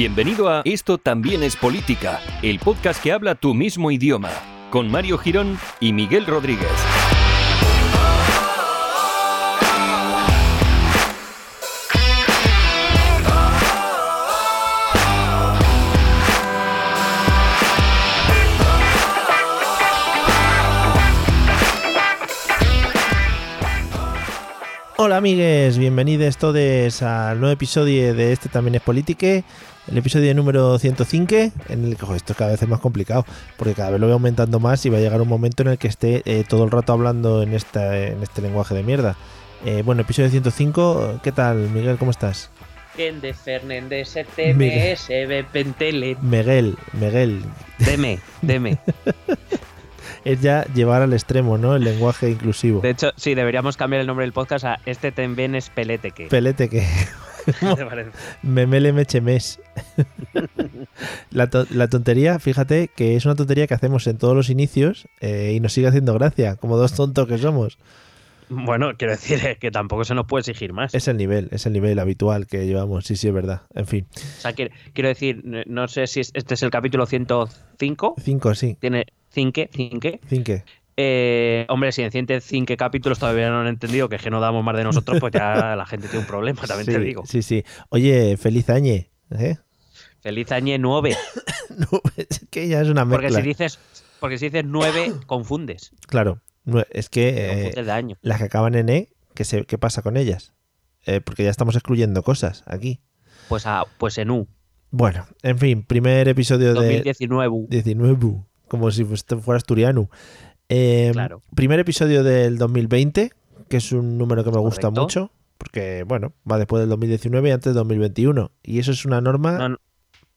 Bienvenido a Esto también es política, el podcast que habla tu mismo idioma, con Mario Girón y Miguel Rodríguez. Hola amigues, bienvenidos todos al nuevo episodio de este también es Politique, el episodio número 105, en el que esto cada vez es más complicado, porque cada vez lo voy aumentando más y va a llegar un momento en el que esté eh, todo el rato hablando en, esta, en este lenguaje de mierda. Eh, bueno, episodio 105, ¿qué tal Miguel? ¿Cómo estás? de Fernández TMS Pentele. Miguel, Miguel. Deme, deme. es ya llevar al extremo, ¿no? El lenguaje inclusivo. De hecho, sí, deberíamos cambiar el nombre del podcast a Este también es Peleteque. Peleteque. Memele mechemes. la, to- la tontería, fíjate que es una tontería que hacemos en todos los inicios eh, y nos sigue haciendo gracia, como dos tontos que somos. Bueno, quiero decir eh, que tampoco se nos puede exigir más. Es el nivel, es el nivel habitual que llevamos, sí, sí, es verdad. En fin, O sea, quiero, quiero decir, no- no sé si es- este es el capítulo 105. cinco, sí. Tiene cinque, cinque. Cinque. Eh, hombre, si en 105 capítulos todavía no han entendido que es que no damos más de nosotros, pues ya la gente tiene un problema, también sí, te digo. Sí, sí. Oye, feliz año. ¿eh? Feliz año 9. No, es que ya es una mezcla. Porque si dices, porque si dices 9, confundes. Claro, es que eh, año. las que acaban en E, ¿qué, se, qué pasa con ellas? Eh, porque ya estamos excluyendo cosas aquí. Pues, a, pues en U. Bueno, en fin, primer episodio de 2019. 19, como si fuera asturiano. Eh, Claro. Primer episodio del 2020, que es un número que me gusta mucho, porque, bueno, va después del 2019 y antes del 2021. Y eso es una norma No, no,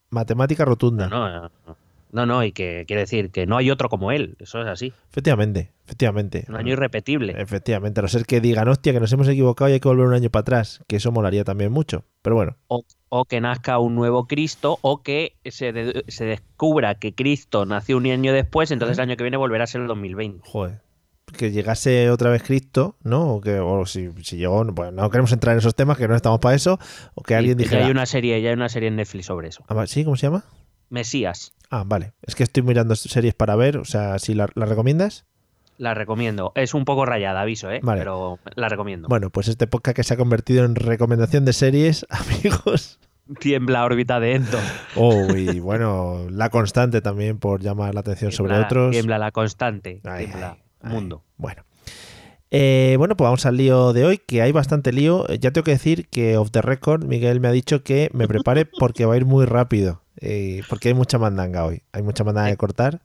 matemática rotunda. no, no, no. No, no, y que quiere decir que no hay otro como él. Eso es así. Efectivamente, efectivamente. Un año irrepetible. Efectivamente, a no ser que digan, hostia, que nos hemos equivocado y hay que volver un año para atrás, que eso molaría también mucho. Pero bueno, O, o que nazca un nuevo Cristo, o que se, de- se descubra que Cristo nació un año después, entonces el año que viene volverá a ser el 2020. joder. Que llegase otra vez Cristo, ¿no? O, que, o si, si llegó, bueno, no queremos entrar en esos temas, que no estamos para eso. O que alguien dijera, hay una serie, ya hay una serie en Netflix sobre eso. Ah, ¿sí? ¿Cómo se llama? Mesías. Ah, vale. Es que estoy mirando series para ver, o sea, si la, la recomiendas. La recomiendo. Es un poco rayada, aviso, ¿eh? Vale. Pero la recomiendo. Bueno, pues este podcast que se ha convertido en recomendación de series, amigos. Tiembla órbita de Endor. Oh, y bueno, la constante también por llamar la atención sobre otros. Tiembla la constante. Ay, tiembla ay, ay. mundo. Bueno. Eh, bueno, pues vamos al lío de hoy, que hay bastante lío. Eh, Ya tengo que decir que off the record, Miguel me ha dicho que me prepare porque va a ir muy rápido. eh, porque hay mucha mandanga hoy. Hay mucha mandanga que cortar.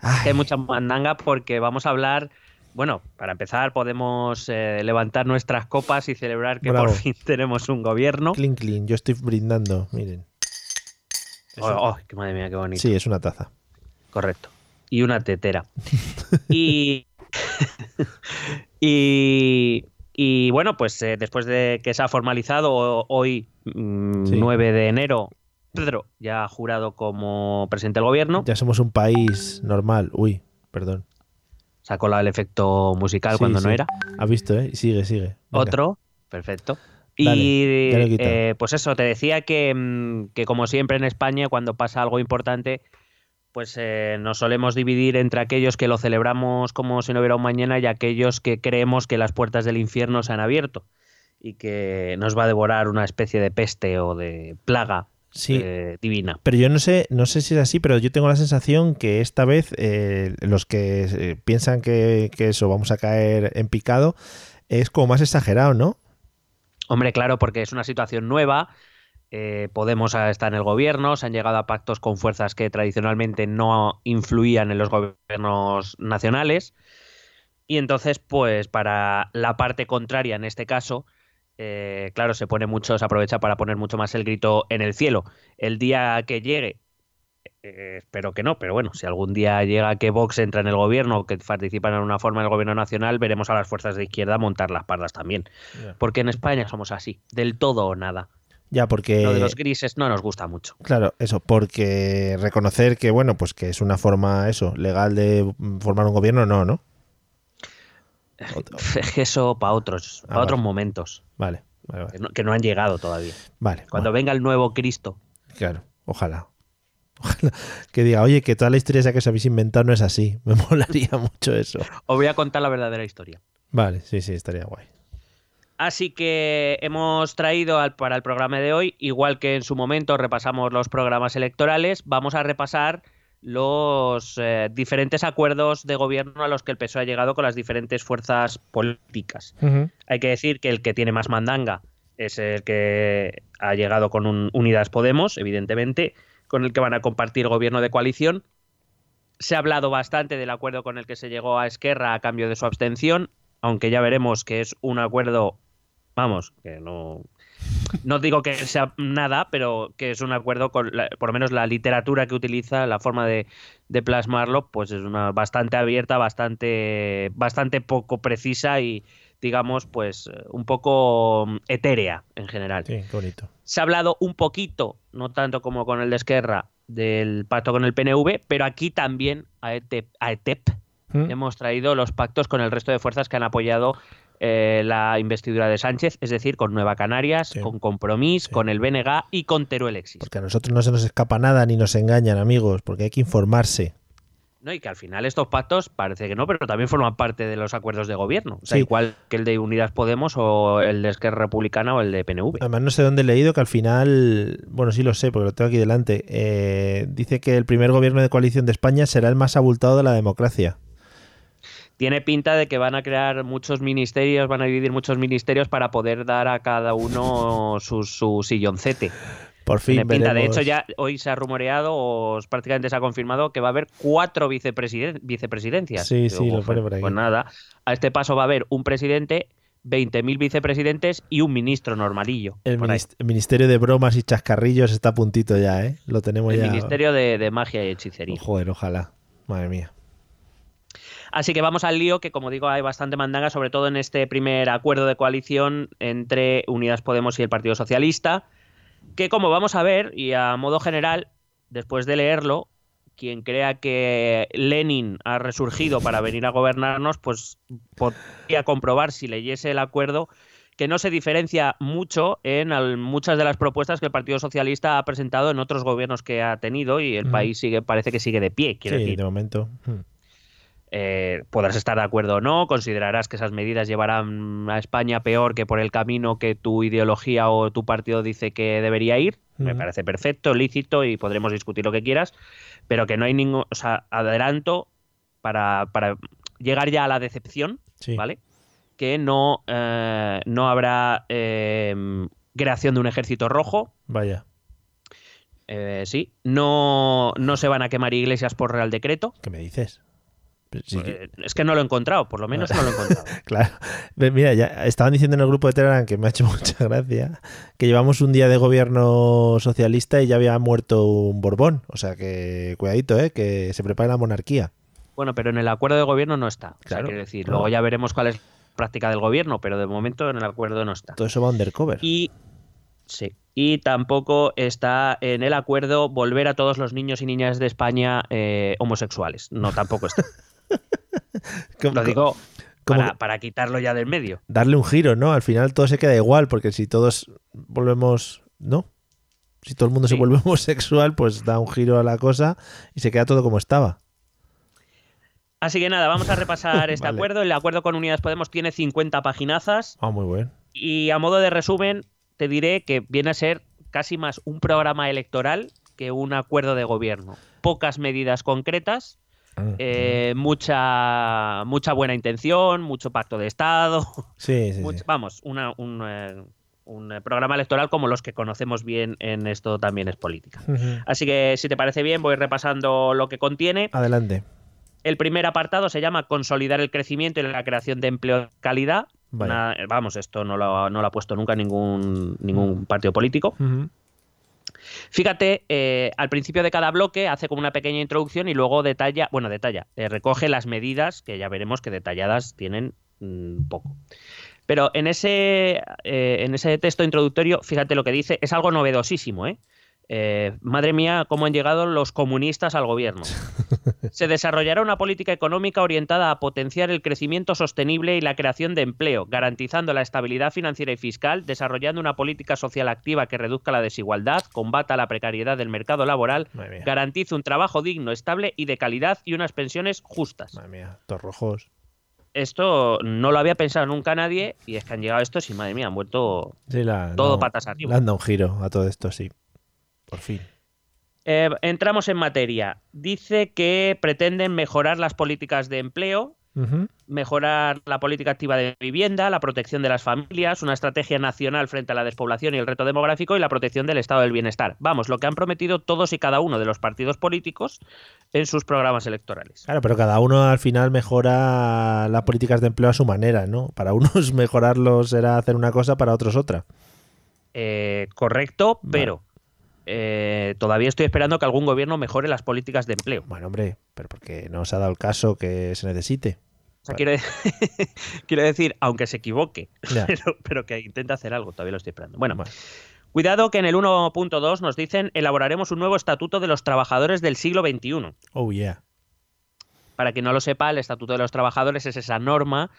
Ay, que hay mucha mandanga porque vamos a hablar. Bueno, para empezar, podemos eh, levantar nuestras copas y celebrar que Bravo. por fin tenemos un gobierno. clean, clean. Yo estoy brindando, miren. Oh, oh, qué madre mía, qué bonito. Sí, es una taza. Correcto. Y una tetera. y, y, y bueno, pues eh, después de que se ha formalizado hoy, mm, Sí. 9 de enero, Pedro ya ha jurado como presidente del gobierno. Ya somos un país normal. Uy, perdón. Sacó el efecto musical Sí, cuando sí. no era. ¿Has visto, eh? Sigue, sigue. Venga. Otro, perfecto. Dale, y eh, pues eso, te decía que, mm, que como siempre en España, cuando pasa algo importante, pues eh, nos solemos dividir entre aquellos que lo celebramos como si no hubiera un mañana y aquellos que creemos que las puertas del infierno se han abierto y que nos va a devorar una especie de peste o de plaga Sí, eh, divina. Pero yo no sé, no sé si es así, pero yo tengo la sensación que esta vez eh, los que eh, piensan que, que eso vamos a caer en picado es como más exagerado, ¿no? Hombre, claro, porque es una situación nueva. eh, Podemos está en el gobierno, se han llegado a pactos con fuerzas que tradicionalmente no influían en los gobiernos nacionales. Y entonces, pues para la parte contraria, en este caso, eh, claro, se pone mucho, se aprovecha para poner mucho más el grito en el cielo. El día que llegue, eh, espero que no, pero bueno, si algún día llega que Vox entra en el gobierno o que participan en una forma del gobierno nacional, veremos a las fuerzas de izquierda montar las pardas también. Porque en España somos así, del todo o nada. Ya, porque. Lo de los grises no nos gusta mucho. Claro, eso, porque reconocer que, bueno, pues que es una forma, eso, legal de formar un gobierno, no, ¿no? Eso para otros, para Ah, otros vale. momentos, Vale, vale, que no, que no han llegado todavía. Vale, Cuando venga el nuevo Cristo. claro, ojalá. Ojalá que diga, oye, que toda la historia esa que os habéis inventado no es así. Me molaría mucho eso. Os voy a contar la verdadera historia. Vale, sí, sí, estaría guay. Así que hemos traído al- para el programa de hoy, igual que en su momento repasamos los programas electorales, vamos a repasar los eh, diferentes acuerdos de gobierno a los que el PSOE ha llegado con las diferentes fuerzas políticas. Hay que decir que el que tiene más mandanga es el que ha llegado con un Unidas Podemos, evidentemente, con el que van a compartir gobierno de coalición. Se ha hablado bastante del acuerdo con el que se llegó a Esquerra a cambio de su abstención, aunque ya veremos que es un acuerdo, vamos, que no, no digo que sea nada, pero que es un acuerdo con, la- por lo menos la literatura que utiliza, la forma de, de plasmarlo, pues es una bastante abierta, bastante, bastante poco precisa y digamos, pues un poco mm, etérea en general. Sí, qué bonito. Se ha hablado un poquito, no tanto como con el de Esquerra, del pacto con el PNV, pero aquí también a ETEP, a ETEP ¿Mm? hemos traído los pactos con el resto de fuerzas que han apoyado eh, la investidura de Sánchez, es decir, con Nueva Canarias, Sí. con Compromís, Sí. con el BNG y con Teruel Exis. Porque a nosotros no se nos escapa nada ni nos engañan, amigos, porque hay que informarse. ¿no? Y que al final estos pactos parece que no, pero también forman parte de los acuerdos de gobierno. O sea, Sí. igual que el de Unidas Podemos o el de Esquerra Republicana o el de PNV. Además, no sé dónde he leído que al final, bueno, sí lo sé, porque lo tengo aquí delante, eh, dice que el primer gobierno de coalición de España será el más abultado de la democracia. Tiene pinta de que van a crear muchos ministerios, van a dividir muchos ministerios para poder dar a cada uno su, su silloncete. Por fin, Tiene pinta. De hecho, ya hoy se ha rumoreado o prácticamente se ha confirmado que va a haber cuatro vicepresiden- vicepresidencias. Sí, sí, lo pone por aquí. Pues nada, a este paso va a haber un presidente, 20.000 vicepresidentes y un ministro normalillo. El, ahí. el Ministerio de Bromas y Chascarrillos está a puntito ya, ¿eh? Lo tenemos El ya. Ministerio de, de Magia y Hechicería. Joder, ojalá. Madre mía. Así que vamos al lío, que como digo, hay bastante mandanga, sobre todo en este primer acuerdo de coalición entre Unidas Podemos y el Partido Socialista, que como vamos a ver, y a modo general, después de leerlo, quien crea que Lenin ha resurgido para venir a gobernarnos, pues podría comprobar si leyese el acuerdo que no se diferencia mucho en muchas de las propuestas que el Partido Socialista ha presentado en otros gobiernos que ha tenido y el Ujú. país sigue parece que sigue de pie, quiero Sí, decir. de momento. Hmm. Eh, podrás estar de acuerdo o no, considerarás que esas medidas llevarán a España peor que por el camino que tu ideología o tu partido dice que debería ir. Me parece perfecto, lícito y podremos discutir lo que quieras, pero que no hay ningún, o sea, adelanto para, para llegar ya a la decepción, Sí. ¿vale? Que no, eh, no habrá eh, creación de un ejército rojo, Vaya, sí, no, no se van a quemar iglesias por real decreto. ¿qué me dices? Sí que- Eh, es que no lo he encontrado, por lo menos no lo he encontrado. Claro. Mira, ya estaban diciendo en el grupo de Telegram que me ha hecho mucha gracia que llevamos un día de gobierno socialista y ya había muerto un Borbón. O sea que cuidadito, ¿eh? Que se prepara la monarquía. Bueno, pero en el acuerdo de gobierno no está. O sea, Claro. quiero decir, luego ya veremos cuál es la práctica del gobierno, pero de momento en el acuerdo no está. Todo eso va undercover. Y sí. Y tampoco está en el acuerdo volver a todos los niños y niñas de España eh, homosexuales. No, tampoco está. ¿Cómo- Lo digo para, para quitarlo ya del medio. darle un giro, ¿no? Al final todo se queda igual, porque si todos volvemos, ¿no? Si todo el mundo se vuelve homosexual, pues da un giro a la cosa y se queda todo como estaba. Así que nada, vamos a repasar este Vale. acuerdo. El acuerdo con Unidas Podemos tiene 50 paginazas. Ah, muy bueno. Y a modo de resumen, te diré que viene a ser casi más un programa electoral que un acuerdo de gobierno. Pocas medidas concretas, eh, mucha, mucha buena intención, mucho pacto de Estado. Sí, sí, mucho- sí. vamos, una- un, eh, un, eh, programa electoral como los que conocemos bien en esto también es política. Así que si te parece bien, voy repasando lo que contiene. Adelante. El primer apartado se llama Consolidar el crecimiento y la creación de empleo de calidad. Vale. Una- vamos, esto no lo, no lo ha puesto nunca ningún, ningún partido político. Ujú. Fíjate, eh, al principio de cada bloque hace como una pequeña introducción y luego detalla, bueno, detalla, eh, recoge las medidas que ya veremos que detalladas tienen mm, poco. Pero en ese, eh, en ese texto introductorio, fíjate lo que dice, es algo novedosísimo, ¿eh? Eh, madre mía, cómo han llegado los comunistas al gobierno. Se desarrollará una política económica orientada a potenciar el crecimiento sostenible y la creación de empleo, garantizando la estabilidad financiera y fiscal, desarrollando una política social activa que reduzca la desigualdad, combata la precariedad del mercado laboral, garantice un trabajo digno, estable y de calidad y unas pensiones justas. Madre mía, todos rojos. Esto no lo había pensado nunca nadie y es que han llegado estos y madre mía, han vuelto Sí, la, todo no, patas arriba. Le han dado un giro a todo esto, sí. Por fin. Eh, entramos en materia. Dice que pretenden mejorar las políticas de empleo, mejorar la política activa de vivienda, la protección de las familias, una estrategia nacional frente a la despoblación y el reto demográfico y la protección del estado del bienestar. Vamos, lo que han prometido todos y cada uno de los partidos políticos en sus programas electorales. Claro, pero cada uno al final mejora las políticas de empleo a su manera, ¿no? Para unos mejorarlo será hacer una cosa, para otros otra. Eh, correcto, Vale. Eh, todavía estoy esperando que algún gobierno mejore las políticas de empleo. Bueno, hombre, pero porque no se ha dado el caso que se necesite. O sea, quiero, de- quiero decir, aunque se equivoque, pero, pero que intente hacer algo, todavía lo estoy esperando. Bueno, Bueno. cuidado que en el 1.2 nos dicen elaboraremos un nuevo estatuto de los trabajadores del siglo XXI. Oh, yeah. Para quien no lo sepa, el Estatuto de los Trabajadores es esa norma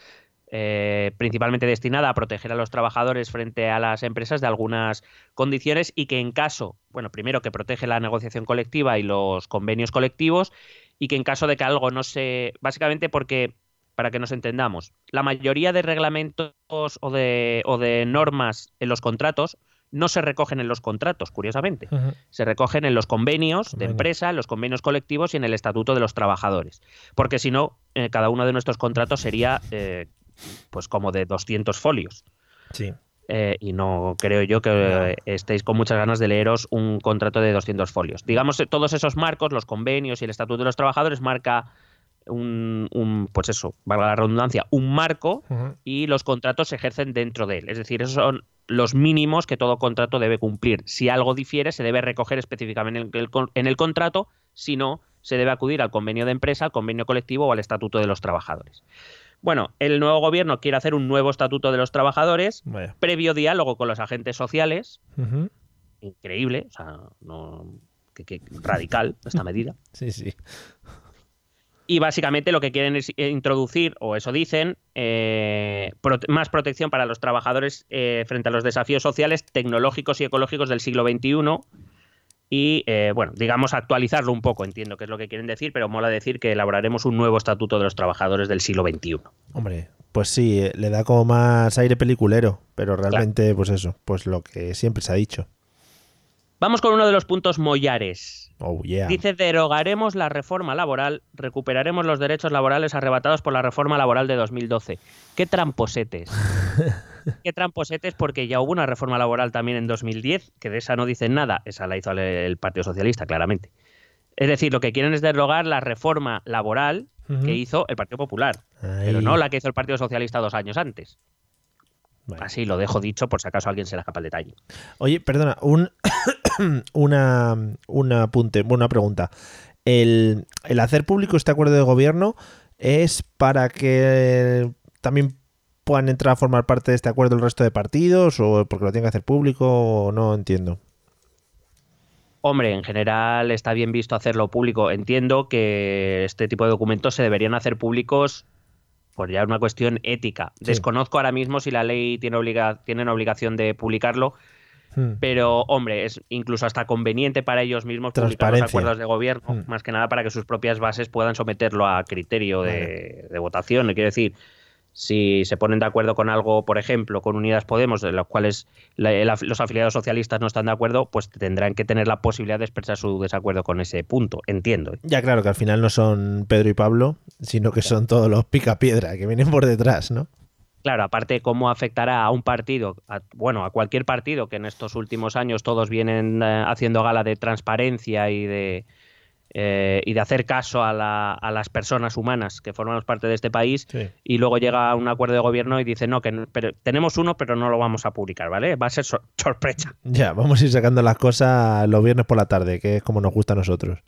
eh, principalmente destinada a proteger a los trabajadores frente a las empresas de algunas condiciones y que en caso, bueno, primero que protege la negociación colectiva y los convenios colectivos y que en caso de que algo no se... Básicamente porque, para que nos entendamos, la mayoría de reglamentos o de, o de normas en los contratos no se recogen en los contratos, curiosamente. Se recogen en los convenios de empresa, en los convenios colectivos y en el estatuto de los trabajadores. Porque si no, eh, cada uno de nuestros contratos sería eh, pues como de 200 folios. Sí. Eh, y no creo yo que No. estéis con muchas ganas de leeros un contrato de 200 folios. Digamos, eh, todos esos marcos, los convenios y el estatuto de los trabajadores marca un, un, pues eso, valga la redundancia, un marco y los contratos se ejercen dentro de él. Es decir, esos son los mínimos que todo contrato debe cumplir. Si algo difiere, se debe recoger específicamente en el, con- en el contrato, si no, se debe acudir al convenio de empresa, al convenio colectivo o al estatuto de los trabajadores. Bueno, el nuevo gobierno quiere hacer un nuevo estatuto de los trabajadores, Vaya. previo diálogo con los agentes sociales, increíble, o sea, no, que- que radical esta medida. Sí, sí. Y básicamente lo que quieren es introducir, o eso dicen, eh, prote- más protección para los trabajadores eh, frente a los desafíos sociales, tecnológicos y ecológicos del siglo XXI. Y, eh, bueno, digamos, actualizarlo un poco, entiendo que es lo que quieren decir, pero mola decir que elaboraremos un nuevo estatuto de los trabajadores del siglo XXI. Hombre, pues sí, eh, le da como más aire peliculero, pero realmente, pues eso, pues lo que siempre se ha dicho. Vamos con uno de los puntos mollares. Oh, yeah. Dice, derogaremos la reforma laboral, recuperaremos los derechos laborales arrebatados por la reforma laboral de 2012. ¡Qué tramposetes! ¡Qué tramposetes! Porque ya hubo una reforma laboral también en 2010, que de esa no dicen nada. Esa la hizo el, Partido Socialista, claramente. Es decir, lo que quieren es derogar la reforma laboral que hizo el Partido Popular, Ahí. pero no la que hizo el Partido Socialista dos años antes. Vale. Así lo dejo dicho por si acaso alguien se le escapa el detalle. Oye, perdona, un una, un apunte, bueno, una pregunta. El, el hacer público este acuerdo de gobierno es para que también puedan entrar a formar parte de este acuerdo el resto de partidos o porque lo tienen que hacer público o no entiendo. Hombre, en general está bien visto hacerlo público. Entiendo que este tipo de documentos se deberían hacer públicos por ya una cuestión ética. Sí. Desconozco ahora mismo si la ley tiene obliga tienen obligación de publicarlo, Hmm. pero hombre, es incluso hasta conveniente para ellos mismos publicar los acuerdos de gobierno, Mm. más que nada para que sus propias bases puedan someterlo a criterio de, de votación. Quiero decir, si se ponen de acuerdo con algo, por ejemplo, con Unidas Podemos, de los cuales la- los afiliados socialistas no están de acuerdo, pues tendrán que tener la posibilidad de expresar su desacuerdo con ese punto. Entiendo. Ya claro que al final no son Pedro y Pablo, sino que son todos los picapiedra que vienen por detrás, ¿no? Claro, aparte cómo afectará a un partido, a- bueno, a cualquier partido que en estos últimos años todos vienen eh, haciendo gala de transparencia y de eh, y de hacer caso a, las personas humanas que formamos parte de este país y luego llega a un acuerdo de gobierno y dice no que pero, tenemos uno pero no lo vamos a publicar vale va a ser sorpresa. Ya vamos a ir sacando las cosas los viernes por la tarde que es como nos gusta a nosotros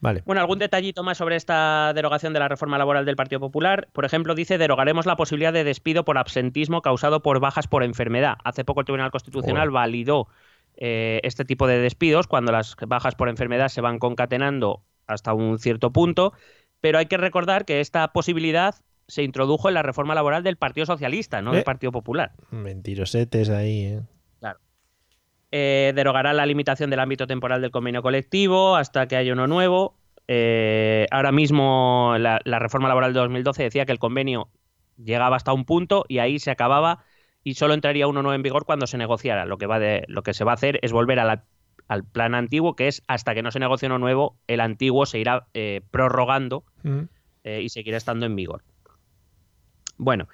Vale. Bueno, algún detallito más sobre esta derogación de la reforma laboral del Partido Popular. Por ejemplo, dice derogaremos la posibilidad de despido por absentismo causado por bajas por enfermedad. Hace poco el Tribunal Constitucional validó eh, este tipo de despidos cuando las bajas por enfermedad se van concatenando hasta un cierto punto, pero hay que recordar que esta posibilidad se introdujo en la reforma laboral del Partido Socialista, no del eh, Partido Popular. Mentirosetes ahí, ¿eh? Eh, derogará la limitación del ámbito temporal del convenio colectivo hasta que haya uno nuevo. ahora mismo la, la, reforma laboral de 2012 decía que el convenio llegaba hasta un punto y ahí se acababa y solo entraría uno nuevo en vigor cuando se negociara. Lo que, va de, lo que se va a hacer es volver al plan antiguo, que es hasta que no se negocie uno nuevo, el antiguo se irá eh, prorrogando mm. eh, y seguirá estando en vigor. Bueno,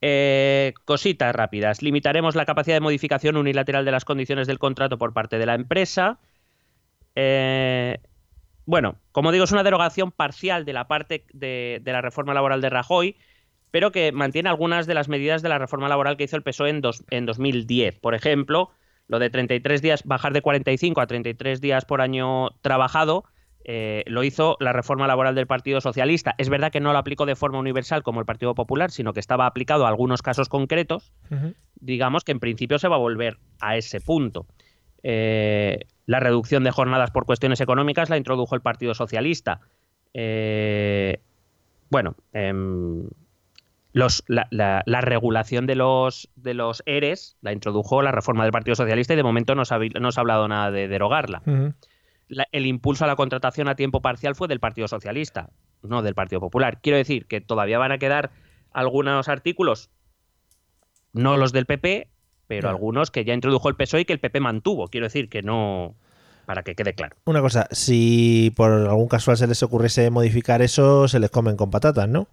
eh, cositas rápidas. Limitaremos la capacidad de modificación unilateral de las condiciones del contrato por parte de la empresa. bueno, como digo, es una derogación parcial de la parte de, la reforma laboral de Rajoy pero que mantiene algunas de las medidas de la reforma laboral que hizo el PSOE en, en 2010. Por ejemplo, lo de 33 días, bajar de 45 a 33 días por año trabajado, eh, lo hizo la reforma laboral del Partido Socialista. Es verdad que no lo aplicó de forma universal como el Partido Popular, sino que estaba aplicado a algunos casos concretos. Digamos que en principio se va a volver a ese punto. Eh, la reducción de jornadas por cuestiones económicas la introdujo el Partido Socialista. Eh, bueno, em, la, regulación de los, de los ERES la introdujo la reforma del Partido Socialista y de momento no se ha, hablado nada de derogarla. El impulso a la contratación a tiempo parcial fue del Partido Socialista, no del Partido Popular. Quiero decir que todavía van a quedar algunos artículos, no los del PP, pero algunos que ya introdujo el PSOE y que el PP mantuvo. Quiero decir que no para que quede claro. Una cosa, si por algún casual se les ocurriese modificar eso, se les comen con patatas, ¿no?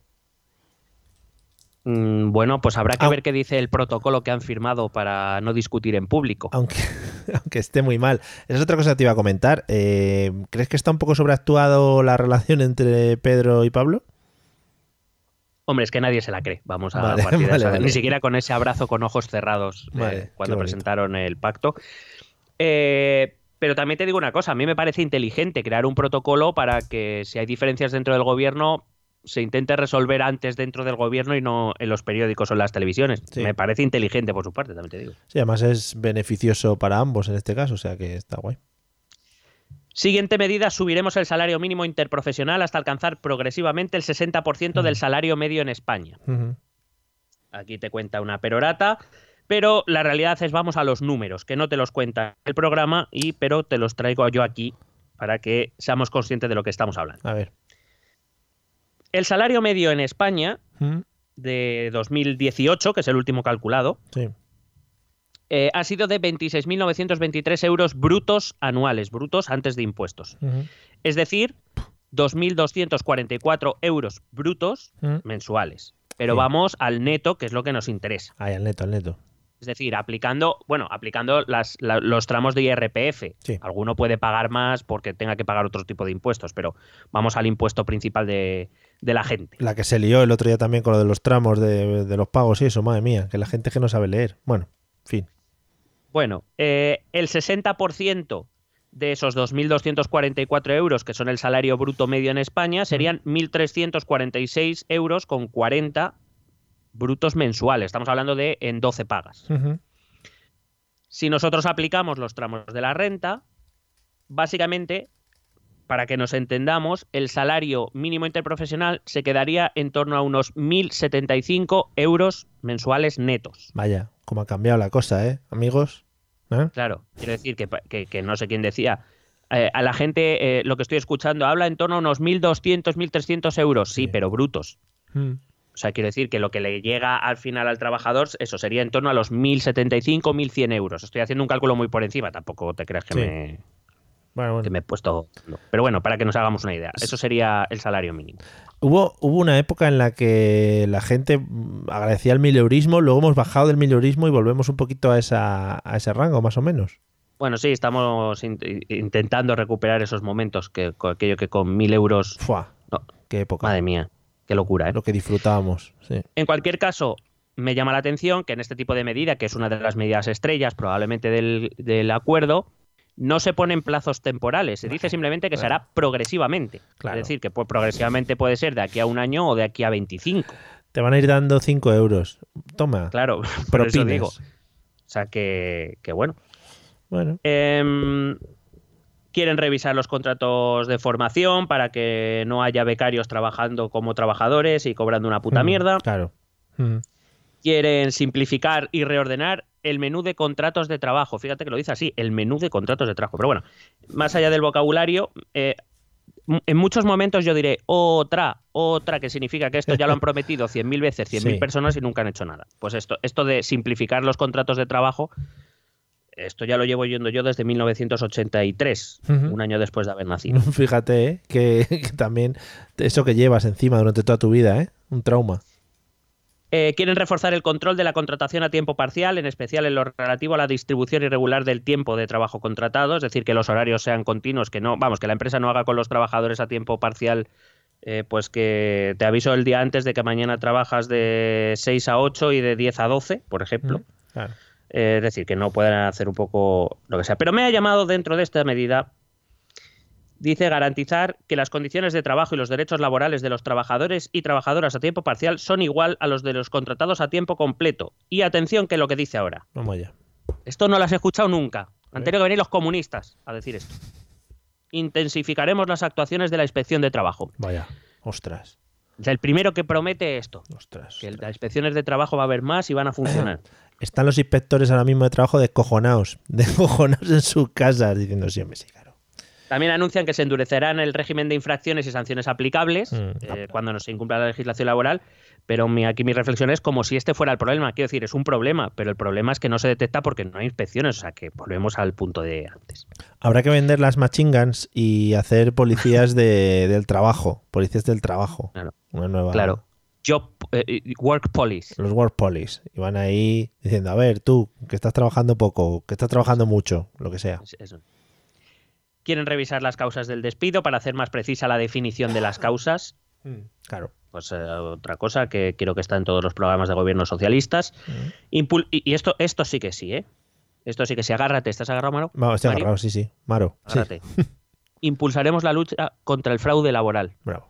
Mm, bueno, pues habrá que ver qué dice el protocolo que han firmado para no discutir en público. Aunque, aunque esté muy mal. Esa es otra cosa que te iba a comentar. Eh, ¿Crees que está un poco sobreactuado la relación entre Pedro y Pablo? Hombre, es que nadie se la cree. Vamos a partir de Ni siquiera con ese abrazo con ojos cerrados eh, cuando presentaron el pacto. Eh, pero también te digo una cosa, a mí me parece inteligente crear un protocolo para que si hay diferencias dentro del gobierno se intente resolver antes dentro del gobierno y no en los periódicos o en las televisiones. Me parece inteligente por su parte, también te digo. Sí, además es beneficioso para ambos en este caso, o sea que está guay. Siguiente medida, subiremos el salario mínimo interprofesional hasta alcanzar progresivamente el 60% del salario medio en España. Aquí te cuenta una perorata, pero la realidad es vamos a los números, que no te los cuenta el programa, y pero te los traigo yo aquí para que seamos conscientes de lo que estamos hablando. A ver. El salario medio en España mm. de 2018, que es el último calculado, eh, ha sido de 26.923 euros brutos anuales, brutos antes de impuestos. Es decir, 2.244 euros brutos mm. mensuales. Pero vamos al neto, que es lo que nos interesa. Ay, al neto, al neto. Es decir, aplicando, bueno, aplicando los tramos de IRPF. Alguno puede pagar más porque tenga que pagar otro tipo de impuestos, pero vamos al impuesto principal de, la gente. La que se lió el otro día también con lo de los tramos de, los pagos y eso, madre mía, que la gente que no sabe leer. Bueno, fin. Bueno, eh, el 60% de esos 2.244 euros, que son el salario bruto medio en España, serían 1.346 euros con 40 brutos mensuales. Estamos hablando de en 12 pagas. Si nosotros aplicamos los tramos de la renta, básicamente, para que nos entendamos, el salario mínimo interprofesional se quedaría en torno a unos 1.075 euros mensuales netos. Vaya, cómo ha cambiado la cosa, ¿eh, amigos? ¿Eh? Claro, quiero decir que, no sé quién decía. Eh, a la gente, eh, lo que estoy escuchando, habla en torno a unos 1.200, 1.300 euros. Sí, pero brutos. Mm. O sea, quiero decir que lo que le llega al final al trabajador, eso sería en torno a los 1.075, 1.100 euros. Estoy haciendo un cálculo muy por encima, tampoco te creas que, me, me he puesto... Pero bueno, para que nos hagamos una idea, eso sería el salario mínimo. Hubo, hubo una época en la que la gente agradecía el mileurismo, luego hemos bajado del mileurismo y volvemos un poquito a, esa, a ese rango, más o menos. Bueno, sí, estamos in- intentando recuperar esos momentos, que con aquello que con mil euros, Fua, No. qué época. madre mía, qué locura, ¿eh? Lo que disfrutábamos. Sí. En cualquier caso, me llama la atención que en este tipo de medida, que es una de las medidas estrellas probablemente del, del acuerdo, no se ponen plazos temporales, se dice simplemente que se hará progresivamente. Claro. Es decir, que pues, progresivamente puede ser de aquí a un año o de aquí a 25. Te van a ir dando 5 euros. Toma. Claro, por eso digo. O sea que, que bueno. Bueno, Em, quieren revisar los contratos de formación para que no haya becarios trabajando como trabajadores y cobrando una puta mm, mierda. Claro. Mm. quieren simplificar y reordenar el menú de contratos de trabajo. Fíjate que lo dice así, el menú de contratos de trabajo. Pero bueno, más allá del vocabulario, eh, en muchos momentos yo diré otra, otra, que significa que esto ya lo han prometido 100.000 veces, 100.000 Sí. personas y nunca han hecho nada. Pues esto, esto de simplificar los contratos de trabajo, esto ya lo llevo yendo yo desde 1983, Ujú. un año después de haber nacido. Fíjate, ¿eh? que, que también eso que llevas encima durante toda tu vida, ¿eh? Un trauma. Eh, quieren reforzar el control de la contratación a tiempo parcial, en especial en lo relativo a la distribución irregular del tiempo de trabajo contratado, es decir, que los horarios sean continuos, que no, vamos, que la empresa no haga con los trabajadores a tiempo parcial, eh, pues que te aviso el día antes de que mañana trabajas de 6 a 8 y de 10 a 12, por ejemplo. Claro. Eh, es decir, que no puedan hacer un poco lo que sea. Pero me ha llamado dentro de esta medida, dice, garantizar que las condiciones de trabajo y los derechos laborales de los trabajadores y trabajadoras a tiempo parcial son igual a los de los contratados a tiempo completo. Y atención que lo que dice ahora. Vamos allá. Esto no lo has escuchado nunca. A Han tenido que venir los comunistas a decir esto. Intensificaremos las actuaciones de la inspección de trabajo. Vaya. Ostras. O sea, el primero que promete esto, Ostras. que las inspecciones de trabajo va a haber más y van a funcionar. Están los inspectores ahora mismo de trabajo descojonados. Descojonados en sus casas diciendo siempre sí, claro. También anuncian que se endurecerán el régimen de infracciones y sanciones aplicables Mm. eh, cuando no se incumpla la legislación laboral, pero mi, aquí mi reflexión es como si este fuera el problema. Quiero decir, es un problema, pero el problema es que no se detecta porque no hay inspecciones, o sea que volvemos al punto de antes. Habrá que vender las machine guns y hacer policías de- del trabajo. Policías del trabajo. Claro. Una nueva. Claro. Job, eh, work police. Los work police. Y van ahí diciendo, a ver, tú, que estás trabajando poco, que estás trabajando mucho, lo que sea. Eso. Quieren revisar las causas del despido para hacer más precisa la definición de las causas. Claro. Pues eh, otra cosa que creo que está en todos los programas de gobierno socialistas. Mm. Impul- y y esto, esto sí que sí, ¿eh? Esto sí que sí. Agárrate. ¿Estás agarrado, Maro? Vamos, estoy Mario, agarrado, sí, sí. Maro. Sí. Impulsaremos la lucha contra el fraude laboral. Bravo.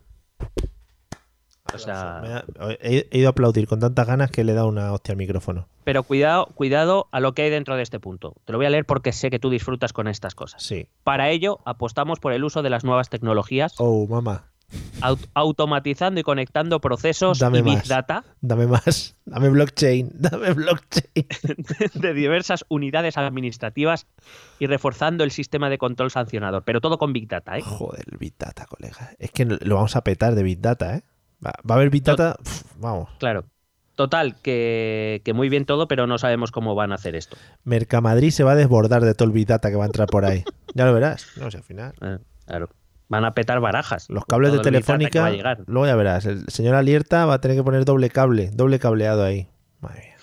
O sea, Me ha- he, ido a aplaudir con tantas ganas que le he dado una hostia al micrófono. pero cuidado, cuidado a lo que hay dentro de este punto. Te lo voy a leer porque sé que tú disfrutas con estas cosas. Sí. Para ello, apostamos por el uso de las nuevas tecnologías, Oh, mamá. aut- automatizando y conectando procesos Dame y big más. data Dame más. Dame blockchain. Dame blockchain. de diversas unidades administrativas y reforzando el sistema de control sancionador. Pero todo con big data, ¿eh? Joder, el Big Data, colega. Es que lo vamos a petar de Big Data, ¿eh? Va, va a haber Big Data. pf, vamos. Claro. Total, que, que muy bien todo, pero no sabemos cómo van a hacer esto. Mercamadrid se va a desbordar de todo el Big Data que va a entrar por ahí. Ya lo verás. No sé, al final. Eh, claro. Van a petar barajas. Los cables de telefónica. va a llegar. Luego ya verás. El señor Alierta va a tener que poner doble cable, doble cableado ahí. Madre mía.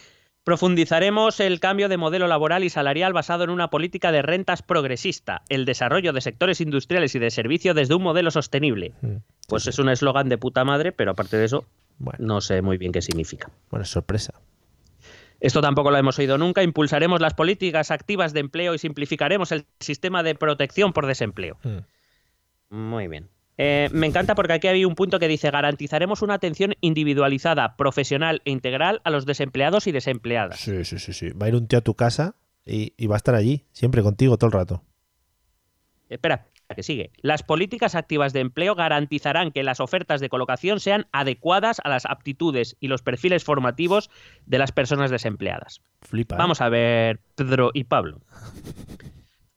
Profundizaremos el cambio de modelo laboral y salarial basado en una política de rentas progresista, el desarrollo de sectores industriales y de servicio desde un modelo sostenible. Mm. Pues es un eslogan de puta madre, pero aparte de eso, Bueno, no sé muy bien qué significa. bueno, sorpresa. Esto tampoco lo hemos oído nunca. Impulsaremos las políticas activas de empleo y simplificaremos el sistema de protección por desempleo. Mm. Muy bien. Eh, me encanta porque aquí hay un punto que dice garantizaremos una atención individualizada, profesional e integral a los desempleados y desempleadas. Sí, sí, sí, sí. Va a ir un tío a tu casa y, y va a estar allí, siempre contigo todo el rato. Espera, que sigue. Las políticas activas de empleo garantizarán que las ofertas de colocación sean adecuadas a las aptitudes y los perfiles formativos de las personas desempleadas. Flipa. ¿eh? Vamos a ver, Pedro y Pablo.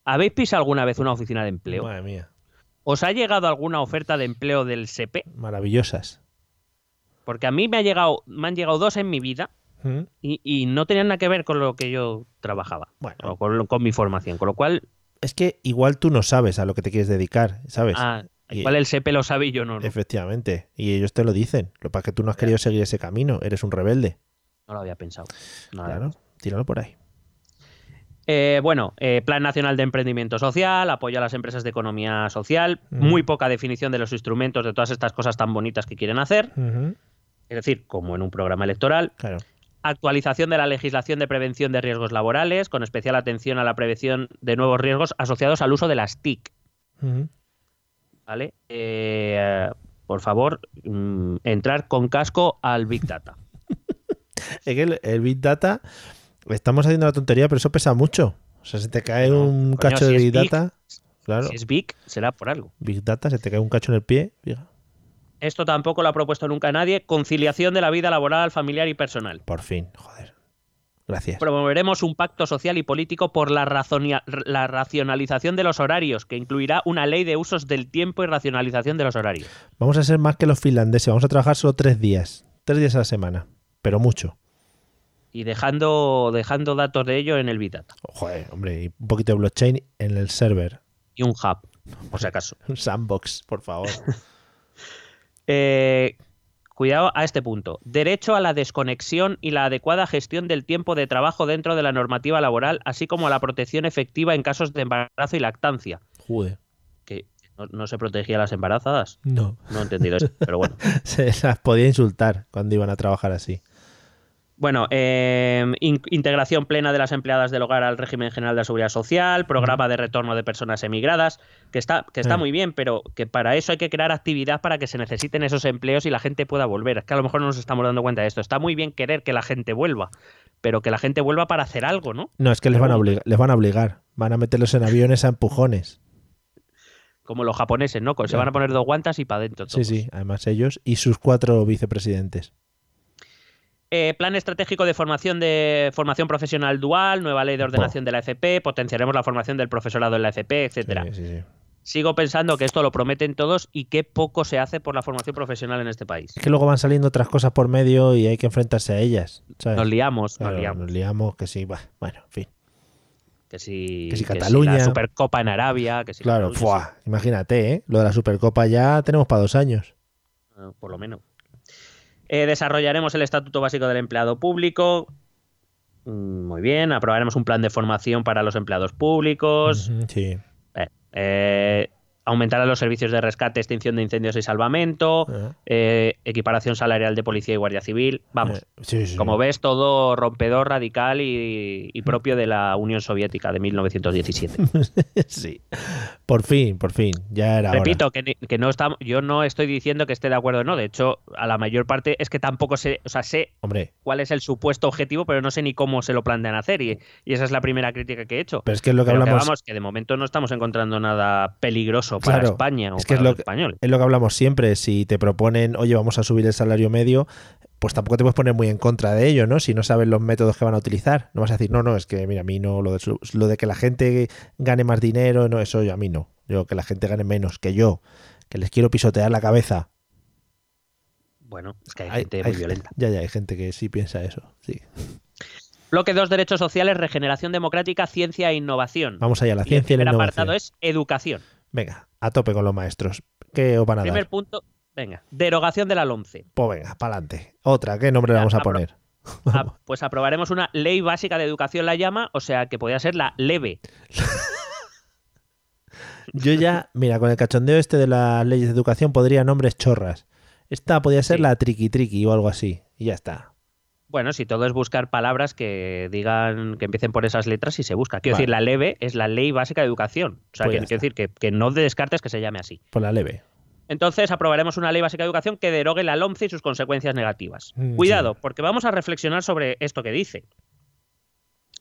¿Habéis pisado alguna vez una oficina de empleo? Madre mía. ¿Os ha llegado alguna oferta de empleo del SEPE? Maravillosas. Porque a mí me, ha llegado, me han llegado dos en mi vida Mm. y, y no tenían nada que ver con lo que yo trabajaba. Bueno. o con, con mi formación. Con lo cual, Es que igual tú no sabes a lo que te quieres dedicar, ¿sabes? ah, Y- igual el SEPE lo sabe y yo no. No, Efectivamente. Y ellos te lo dicen. Lo que pasa es que tú no has querido seguir ese camino. Eres un rebelde. No lo había pensado. No lo había Claro. Tíralo por ahí. Eh, bueno, eh, Plan Nacional de Emprendimiento Social, apoyo a las empresas de economía social, muy poca definición de los instrumentos de todas estas cosas tan bonitas que quieren hacer, es decir, como en un programa electoral. Claro. Actualización de la legislación de prevención de riesgos laborales, con especial atención a la prevención de nuevos riesgos asociados al uso de las TIC. ¿Vale? Eh, por favor, mm, entrar con casco al Big Data. Es que el, el Big Data, estamos haciendo la tontería, pero eso pesa mucho. O sea, se te cae No, un coño, cacho si de Big Big, Data. Claro, Si es Big, será por algo. Big Data, se te cae un cacho en el pie. diga, Esto tampoco lo ha propuesto nunca nadie. Conciliación de la vida laboral, familiar y personal. Por fin, joder. Gracias. Promoveremos un pacto social y político por la, la racionalización de los horarios, que incluirá una ley de usos del tiempo y racionalización de los horarios. Vamos a ser más que los finlandeses. Vamos a trabajar solo tres días. Tres días a la semana. Pero mucho. Y dejando, dejando datos de ello en el Big Data. Joder, hombre. Y un poquito de blockchain en el server. Y un hub, por si acaso. Un sandbox, por favor. Eh, cuidado a este punto. Derecho a la desconexión y la adecuada gestión del tiempo de trabajo dentro de la normativa laboral, así como a la protección efectiva en casos de embarazo y lactancia. Joder. Que no, no se protegía a las embarazadas. No. No he entendido eso, pero bueno. Se las podía insultar cuando iban a trabajar así. Bueno, eh, in- integración plena de las empleadas del hogar al régimen general de la seguridad social, programa de retorno de personas emigradas, que está, que está muy bien, pero que para eso hay que crear actividad para que se necesiten esos empleos y la gente pueda volver. Es que a lo mejor no nos estamos dando cuenta de esto. Está muy bien querer que la gente vuelva, pero que la gente vuelva para hacer algo, ¿no? No, es que les van a obligar. Les van a obligar. Van a meterlos en aviones a empujones. Como los japoneses, ¿no? Se van a poner dos guantas y para adentro. Sí, sí. Además ellos y sus cuatro vicepresidentes. Eh, plan estratégico de formación de formación profesional dual, nueva ley de ordenación de la FP, potenciaremos la formación del profesorado en la FP, etcétera. Sí, sí, sí. Sigo pensando que esto lo prometen todos y que poco se hace por la formación profesional en este país. Es que luego van saliendo otras cosas por medio y hay que enfrentarse a ellas. ¿sabes? Nos liamos, Claro, nos liamos. nos liamos, que sí, bah, bueno, en fin. Que si, Que si que Cataluña. la Supercopa en Arabia, que si Claro, Cataluña, fuá, imagínate, ¿eh? Lo de la Supercopa ya tenemos para dos años. eh, por lo menos. Eh, desarrollaremos el Estatuto Básico del Empleado Público. Mm, Muy bien, aprobaremos un plan de formación para los empleados públicos. Sí. Eh, eh, aumentará los servicios de rescate, extinción de incendios y salvamento. Ah, eh, equiparación salarial de policía y guardia civil. Vamos, eh, sí, sí. como ves, todo rompedor, radical y, y propio de la Unión Soviética de 1917. sí. Por fin, por fin. Ya era hora. Repito que, ni- que no estamos, yo no estoy diciendo que esté de acuerdo no. De hecho, a la mayor parte es que tampoco sé, o sea, sé Hombre, cuál es el supuesto objetivo, pero no sé ni cómo se lo plantean hacer. Y, y esa es la primera crítica que he hecho. pero es que es lo que Pero que hablamos. vamos, que de momento no estamos encontrando nada peligroso para Claro, España o es que es para lo los que- españoles. Es lo que hablamos siempre. Si te proponen, oye, vamos a subir el salario medio, pues tampoco te puedes poner muy en contra de ello, ¿no? Si no sabes los métodos que van a utilizar. No vas a decir, no, no, es que, mira, a mí no, lo de, lo de que la gente gane más dinero, no, eso a mí no. Yo, que la gente gane menos que yo, que les quiero pisotear la cabeza. Bueno, es que hay, Hay- gente hay muy violenta. Ya, ya, hay gente que sí piensa eso. Sí. Bloque 2, derechos sociales, regeneración democrática, ciencia e innovación. Vamos allá, la Y el ciencia y la primer innovación. apartado es educación. Venga, a tope con los maestros. ¿Qué os van a Primer dar? punto, venga, derogación de la LOMCE. Pues venga, para adelante. Otra, ¿qué nombre le vamos a poner? Ah, pues aprobaremos una ley básica de educación, la llama, o sea que podría ser la leve. Yo ya, mira, con el cachondeo este de las leyes de educación podría nombres chorras. Esta podría ser Sí. la triqui triqui o algo así. Y ya está. Bueno, si todo es buscar palabras que digan, que empiecen por esas letras y se busca. Quiero Vale. decir, la leve es la ley básica de educación. O sea, Pues que, quiero decir que, que no descartes que se llame así. Por la leve. Entonces aprobaremos una ley básica de educación que derogue la LOMCE y sus consecuencias negativas. Mm, Cuidado, porque vamos a reflexionar sobre esto que dice.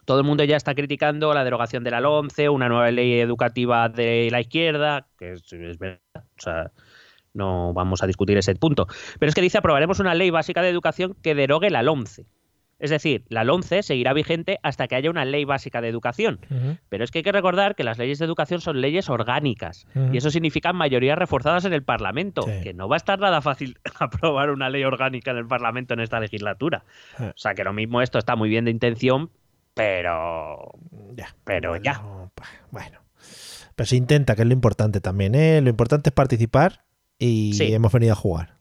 Todo el mundo ya está criticando la derogación de la LOMCE, una nueva ley educativa de la izquierda, que es, es verdad, o sea, no vamos a discutir ese punto. Pero es que dice aprobaremos una ley básica de educación que derogue la LOMCE. Es decir, la LOMCE seguirá vigente hasta que haya una ley básica de educación. Pero es que hay que recordar que las leyes de educación son leyes orgánicas y eso significa mayorías reforzadas en el Parlamento, Sí. que no va a estar nada fácil aprobar una ley orgánica en el Parlamento en esta legislatura. Eh. O sea que lo mismo esto está muy bien de intención, pero Ya. pero ya. No, Bueno. Pero se intenta, que es lo importante también, ¿eh? Lo importante es participar y Sí. hemos venido a jugar.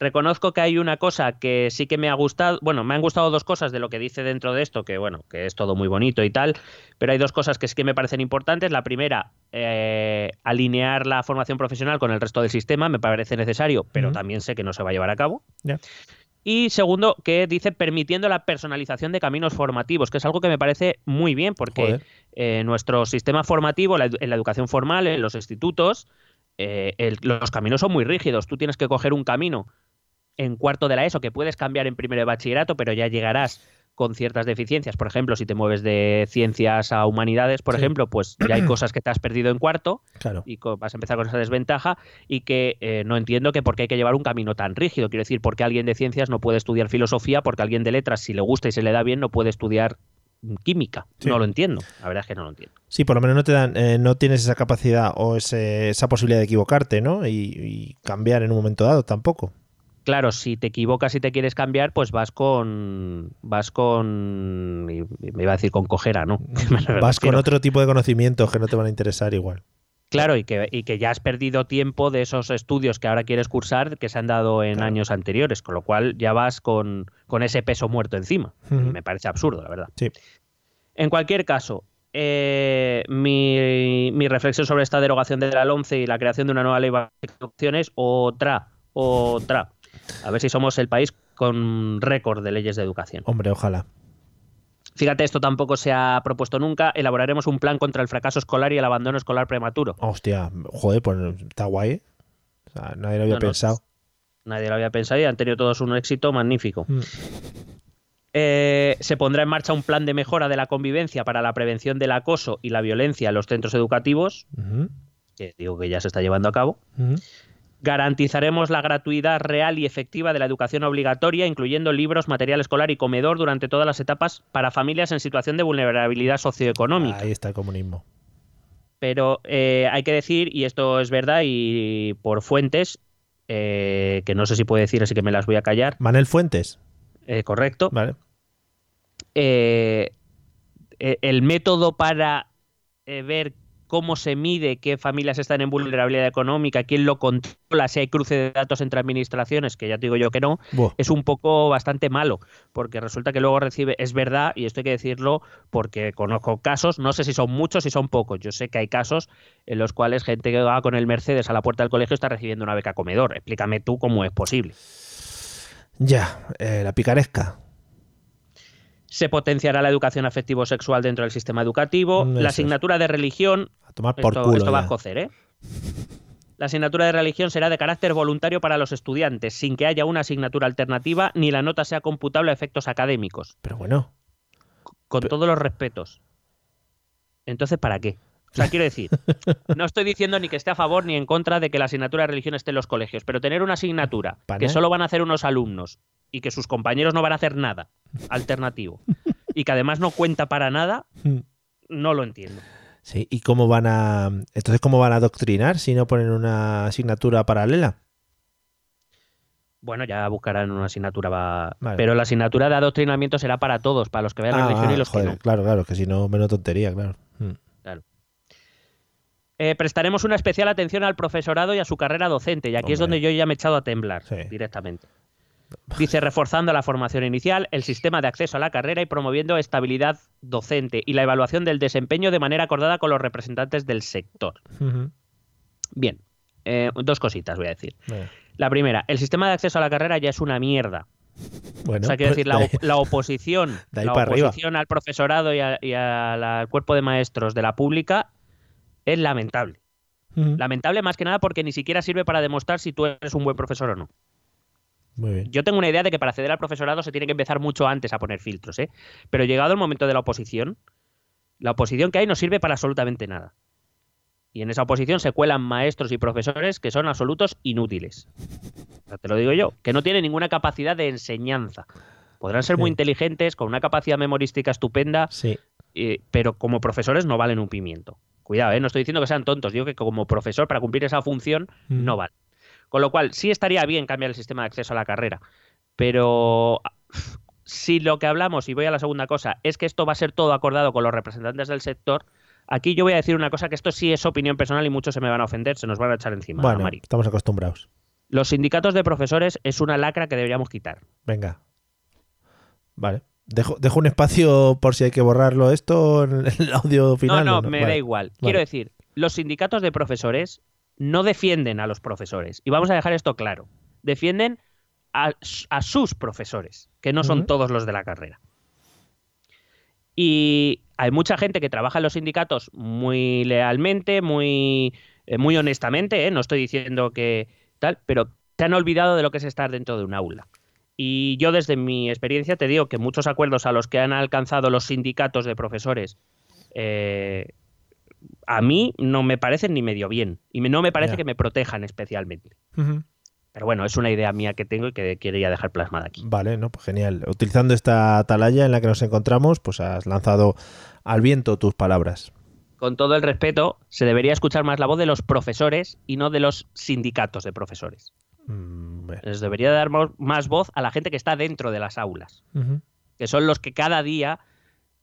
Reconozco que hay una cosa que sí que me ha gustado, bueno, me han gustado dos cosas de lo que dice dentro de esto, que bueno, que es todo muy bonito y tal, pero hay dos cosas que sí que me parecen importantes. La primera, eh, alinear la formación profesional con el resto del sistema, me parece necesario, pero también sé que no se va a llevar a cabo. Y segundo, que dice permitiendo la personalización de caminos formativos, que es algo que me parece muy bien, porque eh, nuestro sistema formativo, la en la educación formal, en los institutos, eh, el- los caminos son muy rígidos. Tú tienes que coger un camino en cuarto de la ESO que puedes cambiar en primero de bachillerato, pero ya llegarás con ciertas deficiencias. Por ejemplo, si te mueves de ciencias a humanidades, por Sí. ejemplo, pues ya hay cosas que te has perdido en cuarto Claro. y vas a empezar con esa desventaja y que eh, no entiendo que por qué hay que llevar un camino tan rígido. Quiero decir, por qué alguien de ciencias no puede estudiar filosofía, porque alguien de letras, si le gusta y se le da bien, no puede estudiar química. Sí. No lo entiendo. La verdad es que no lo entiendo. Sí, por lo menos no te dan, eh, no tienes esa capacidad o ese- esa posibilidad de equivocarte, ¿no? Y, y cambiar en un momento dado tampoco. Claro, si te equivocas y te quieres cambiar, pues vas con. Vas con. Me iba a decir con cojera, ¿no? Vas con otro tipo de conocimientos que no te van a interesar igual. Claro, y que, y que ya has perdido tiempo de esos estudios que ahora quieres cursar que se han dado en Claro. años anteriores, con lo cual ya vas con, con ese peso muerto encima. Me parece absurdo, la verdad. Sí. En cualquier caso, eh, mi, mi reflexión sobre esta derogación de la LOMCE y la creación de una nueva ley de educación es otra, otra. A ver si somos el país con récord de leyes de educación. Hombre, ojalá. Fíjate, esto tampoco se ha propuesto nunca. Elaboraremos un plan contra el fracaso escolar y el abandono escolar prematuro. Hostia, joder, pues está guay. ¿eh? O sea, nadie lo había No, no, pensado. Nadie lo había pensado y han tenido todos un éxito magnífico. Mm. Eh, se pondrá en marcha un plan de mejora de la convivencia para la prevención del acoso y la violencia en los centros educativos, que digo que ya se está llevando a cabo. Garantizaremos la gratuidad real y efectiva de la educación obligatoria, incluyendo libros, material escolar y comedor durante todas las etapas para familias en situación de vulnerabilidad socioeconómica. Ahí está el comunismo. Pero eh, hay que decir, y esto es verdad, y por fuentes, eh, que no sé si puedo decir, así que me las voy a callar, Manel Fuentes. eh, correcto, Vale. el método para ver cómo se mide qué familias están en vulnerabilidad económica, quién lo controla, si hay cruce de datos entre administraciones, que ya te digo yo que no, Buah. es un poco bastante malo, porque resulta que luego recibe, es verdad, y esto hay que decirlo porque conozco casos, no sé si son muchos, si son pocos, yo sé que hay casos en los cuales gente que va con el Mercedes a la puerta del colegio está recibiendo una beca comedor. Explícame tú cómo es posible. Ya, eh, la picaresca. Se potenciará la educación afectivo-sexual dentro del sistema educativo, Mm, la eso asignatura de religión A tomar por esto, culo. esto va a cocer, ¿eh? La asignatura de religión será de carácter voluntario para los estudiantes, sin que haya una asignatura alternativa ni la nota sea computable a efectos académicos, Pero bueno, con todos los respetos. Entonces, ¿para qué? O sea, quiero decir, no estoy diciendo ni que esté a favor ni en contra de que la asignatura de religión esté en los colegios, pero tener una asignatura que solo van a hacer unos alumnos y que sus compañeros no van a hacer nada alternativo y que además no cuenta para nada, no lo entiendo. sí. ¿Y cómo van a. Entonces, cómo van a adoctrinar si no ponen una asignatura paralela? Bueno, ya buscarán una asignatura, va- Vale. pero la asignatura de adoctrinamiento será para todos, para los que vean Ah, religión y los joder, que no. Claro, claro, que si no, menos tontería, claro. Mm. Eh, prestaremos una especial atención al profesorado y a su carrera docente, y aquí es donde yo ya me he echado a temblar Sí. directamente. Dice, reforzando la formación inicial, el sistema de acceso a la carrera y promoviendo estabilidad docente y la evaluación del desempeño de manera acordada con los representantes del sector. Bien, eh, dos cositas voy a decir. La primera, el sistema de acceso a la carrera ya es una mierda. Bueno, o sea, quiero pues, decir, la, de- op- la oposición, de la arriba. oposición al profesorado y, a- y al al cuerpo de maestros de la pública es lamentable. Lamentable más que nada porque ni siquiera sirve para demostrar si tú eres un buen profesor o no. Muy bien. Yo tengo una idea de que para acceder al profesorado se tiene que empezar mucho antes a poner filtros, ¿eh? Pero llegado el momento de la oposición, la oposición que hay no sirve para absolutamente nada. Y en esa oposición se cuelan maestros y profesores que son absolutos inútiles. Te lo digo yo, que no tienen ninguna capacidad de enseñanza. Podrán ser muy inteligentes, con una capacidad memorística estupenda, Sí. eh, pero como profesores no valen un pimiento. Cuidado, ¿eh? no estoy diciendo que sean tontos, digo que como profesor para cumplir esa función Mm. no vale. Con lo cual, sí estaría bien cambiar el sistema de acceso a la carrera, pero si lo que hablamos, y voy a la segunda cosa, es que esto va a ser todo acordado con los representantes del sector, aquí yo voy a decir una cosa que esto sí es opinión personal y muchos se me van a ofender, se nos van a echar encima, Bueno, Mari. estamos acostumbrados. Los sindicatos de profesores es una lacra que deberíamos quitar. Venga. Vale. Dejo, dejo un espacio por si hay que borrarlo esto en el audio final. no, ¿o no, me Vale. da igual. Vale. Quiero decir, los sindicatos de profesores no defienden a los profesores. Y vamos a dejar esto claro. Defienden a, a sus profesores, que no son todos los de la carrera. Y hay mucha gente que trabaja en los sindicatos muy lealmente, muy, eh, muy honestamente, ¿eh? no estoy diciendo que tal, pero se han olvidado de lo que es estar dentro de un aula. Y yo desde mi experiencia te digo que muchos acuerdos a los que han alcanzado los sindicatos de profesores eh, a mí no me parecen ni medio bien. Y no me parece que me protejan especialmente. Pero bueno, es una idea mía que tengo y que quería dejar plasmada aquí. Vale, no, pues genial. Utilizando esta atalaya en la que nos encontramos, pues has lanzado al viento tus palabras. Con todo el respeto, se debería escuchar más la voz de los profesores y no de los sindicatos de profesores. Mm, bueno. Les debería dar más voz a la gente que está dentro de las aulas, que son los que cada día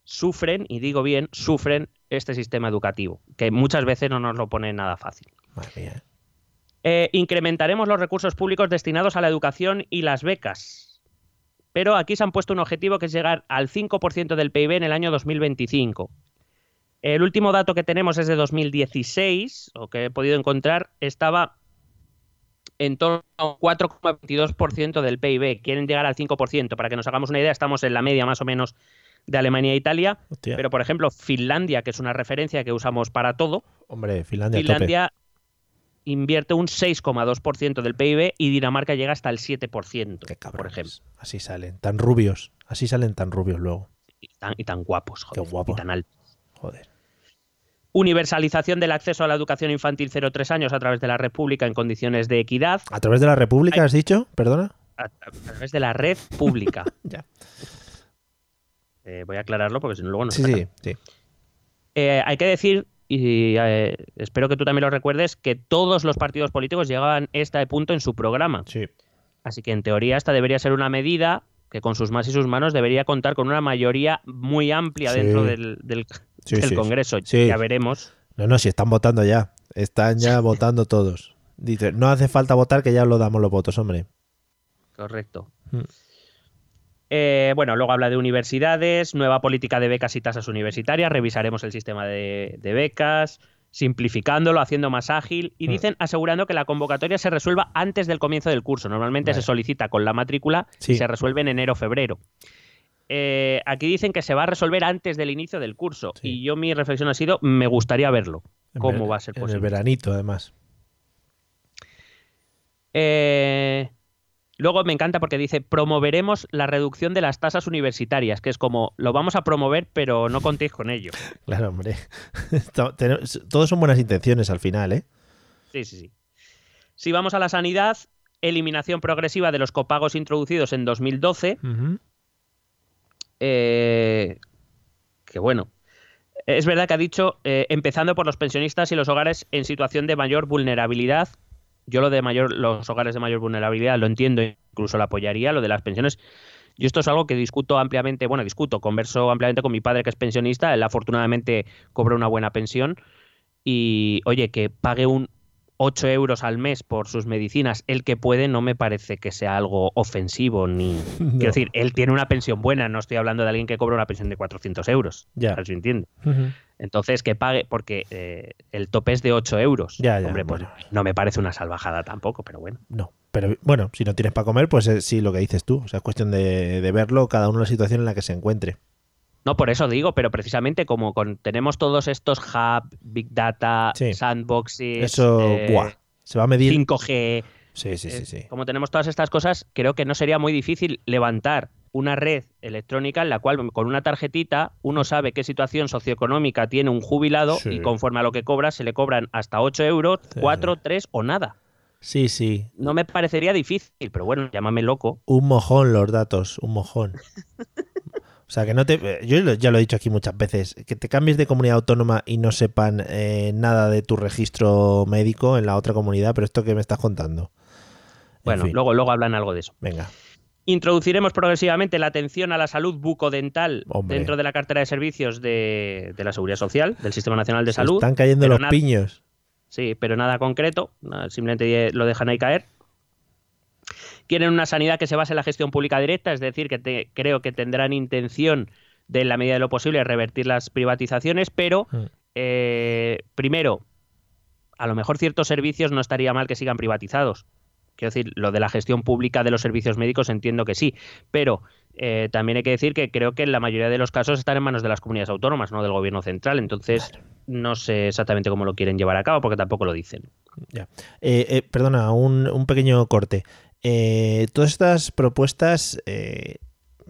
sufren, y digo bien, sufren este sistema educativo, que muchas veces no nos lo pone nada fácil. Madre mía. Eh, incrementaremos los recursos públicos destinados a la educación y las becas. Pero aquí se han puesto un objetivo que es llegar al 5% del PIB en el año 2025. El último dato que tenemos es de 2016, o que he podido encontrar, estaba en torno a un 4,22% del PIB. Quieren llegar al 5%. Para que nos hagamos una idea, estamos en la media más o menos de Alemania e Italia. Hostia. Pero, por ejemplo, Finlandia, que es una referencia que usamos para todo, Hombre, Finlandia, a tope. Finlandia invierte un 6,2% del PIB y Dinamarca llega hasta el 7%, Qué por ejemplo. Así salen, tan rubios. Así salen tan rubios luego. Y tan, y tan guapos, joder, Qué guapo. y tan altos. Joder. Universalización del acceso a la educación infantil 0-3 años a través de la República en condiciones de equidad, ¿A través de la República has dicho? ¿Perdona? a, a través de la red pública. Ya. Eh, voy a aclararlo porque si no luego no Sí, sí, sí. Eh, hay que decir, y eh, espero que tú también lo recuerdes, que todos los partidos políticos llegaban a este punto en su programa. Sí. Así que en teoría esta debería ser una medida que con sus más y sus manos debería contar con una mayoría muy amplia Sí. dentro del, del- Sí, sí, Congreso. Ya veremos. No, no, si están votando ya. Están ya votando todos. Dice, no hace falta votar que ya lo damos los votos, hombre. Correcto. Mm. Eh, bueno, luego habla de universidades, nueva política de becas y tasas universitarias, revisaremos el sistema de, de becas, simplificándolo, haciendo más ágil y Mm. dicen asegurando que la convocatoria se resuelva antes del comienzo del curso. Normalmente Vale. se solicita con la matrícula Sí. y se resuelve en enero o febrero. Eh, aquí dicen que se va a resolver antes del inicio del curso Sí. y yo mi reflexión ha sido, me gustaría verlo. En ¿Cómo ver- va a ser En posible? el veranito, además. Eh, luego me encanta porque dice, promoveremos la reducción de las tasas universitarias, que es como, lo vamos a promover, pero no contéis con ello. Claro, hombre. Todos son buenas intenciones al final, ¿eh? Sí, sí, sí. Si vamos a la sanidad, eliminación progresiva de los copagos introducidos en 2012, Ujú. Eh, que bueno. Es verdad que ha dicho, eh, empezando por los pensionistas y los hogares en situación de mayor vulnerabilidad. Yo lo de mayor, los hogares de mayor vulnerabilidad lo entiendo, incluso lo apoyaría, lo de las pensiones. Yo esto es algo que discuto ampliamente, bueno, discuto, converso ampliamente con mi padre que es pensionista, él afortunadamente cobra una buena pensión y, oye, que pague un 8 euros al mes por sus medicinas, el que puede, no me parece que sea algo ofensivo ni... No. Quiero decir, él tiene una pensión buena, no estoy hablando de alguien que cobra una pensión de 400 euros. Ya. entiende. Ujú. Entonces, que pague, porque eh, el tope es de 8 euros. Ya, ya, Hombre, pues no me parece una salvajada tampoco, pero bueno. No. Pero bueno, si no tienes para comer, pues eh, sí, lo que dices tú. O sea, es cuestión de, de verlo, cada uno en la situación en la que se encuentre. No, por eso digo, pero precisamente como con, tenemos todos estos hub, big data, Sí. sandboxes, Eso, eh, buah. Se va a medir. 5G, Sí, sí, sí, eh, sí. como tenemos todas estas cosas, creo que no sería muy difícil levantar una red electrónica en la cual con una tarjetita uno sabe qué situación socioeconómica tiene un jubilado Sí. y conforme a lo que cobra se le cobran hasta 8 euros, Sí, 4, 3 o nada. Sí, sí. No me parecería difícil, pero bueno, llámame loco. Un mojón los datos, un mojón. O sea, que no te. Yo lo- ya lo he dicho aquí muchas veces. Que te cambies de comunidad autónoma y no sepan eh, nada de tu registro médico en la otra comunidad, pero esto que me estás contando. En Bueno, fin, luego, luego hablan algo de eso. Venga. Introduciremos progresivamente la atención a la salud bucodental Hombre. dentro de la cartera de servicios de, de la Seguridad Social, del Sistema Nacional de Se Salud. están cayendo los nada- piños. Sí, pero nada concreto, simplemente lo dejan ahí caer. Quieren una sanidad que se base en la gestión pública directa, es decir, que te, creo que tendrán intención de, en la medida de lo posible, revertir las privatizaciones, pero Mm. eh, primero, a lo mejor ciertos servicios no estaría mal que sigan privatizados. Quiero decir, lo de la gestión pública de los servicios médicos entiendo que sí, pero eh, también hay que decir que creo que en la mayoría de los casos están en manos de las comunidades autónomas, no del gobierno central. Entonces, no sé exactamente cómo lo quieren llevar a cabo porque tampoco lo dicen. Ya. Eh, eh, perdona, un, un pequeño corte. Eh, todas estas propuestas, eh,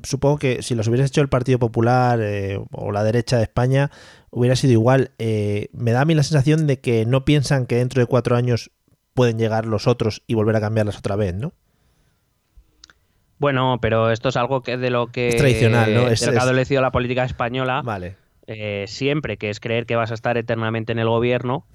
supongo que si las hubiera hecho el Partido Popular eh, o la derecha de España, hubiera sido igual. Eh, me da a mí la sensación de que no piensan que dentro de cuatro años pueden llegar los otros y volver a cambiarlas otra vez, ¿no? Bueno, pero esto es algo que de lo que, Es tradicional, ¿no? de Es- lo que ha adolecido la política española Vale. eh, siempre, que es creer que vas a estar eternamente en el gobierno.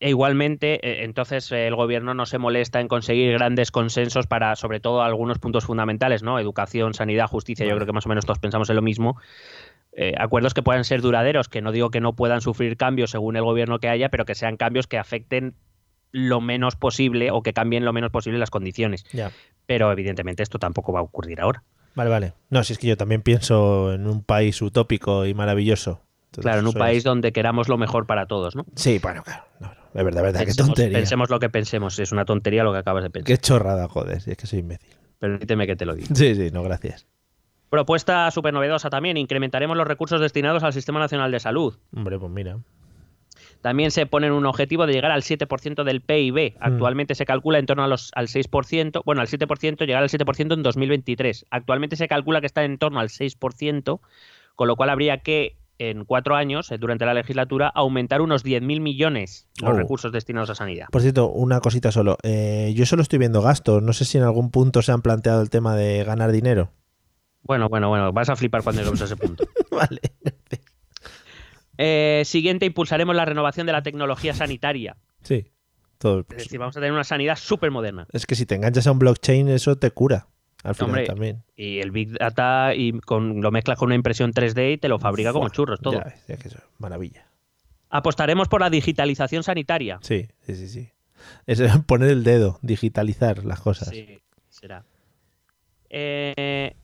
E igualmente, eh, entonces eh, el gobierno no se molesta en conseguir grandes consensos para, sobre todo, algunos puntos fundamentales, ¿no? Educación, sanidad, justicia. Yo creo que más o menos todos pensamos en lo mismo. Eh, acuerdos que puedan ser duraderos, que no digo que no puedan sufrir cambios según el gobierno que haya, pero que sean cambios que afecten lo menos posible o que cambien lo menos posible las condiciones. Ya. Pero evidentemente esto tampoco va a ocurrir ahora. Vale, vale. No, si es que yo también pienso en un país utópico y maravilloso. Entonces, Claro, en un país donde queramos lo mejor para todos, ¿no? Sí, bueno, claro. No, no, es verdad, es verdad. Qué Pensemos, tontería. pensemos lo que pensemos, es una tontería lo que acabas de pensar. Qué chorrada, joder. Si es que soy imbécil. Permíteme que te lo diga. Sí, sí, no, gracias. Propuesta súper novedosa también, incrementaremos los recursos destinados al Sistema Nacional de Salud. Hombre, pues mira. También se ponen un objetivo de llegar al 7% del PIB. Hmm. Actualmente se calcula en torno a los, al 6%, bueno, al 7%, llegar al 7% en 2023. Actualmente se calcula que está en torno al 6%, con lo cual habría que, en cuatro años, eh, durante la legislatura, aumentar unos 10.000 millones los Oh. recursos destinados a sanidad. Por cierto, una cosita solo. Eh, yo solo estoy viendo gastos. No sé si en algún punto se han planteado el tema de ganar dinero. Bueno, bueno, bueno, vas a flipar cuando lleguemos a ese punto. vale. Eh, siguiente, impulsaremos la renovación de la tecnología sanitaria. Sí. Todo. Es decir, vamos a tener una sanidad súper moderna. Es que si te enganchas a un blockchain, eso te cura. Al final Hombre, también. Y el Big Data y con, lo mezclas con una impresión 3D y te lo fabrica como churros todo. Ya ves, es que eso, maravilla. Apostaremos por la digitalización sanitaria. Sí, sí, sí, sí. Es poner el dedo, digitalizar las cosas. Sí, será. Eh,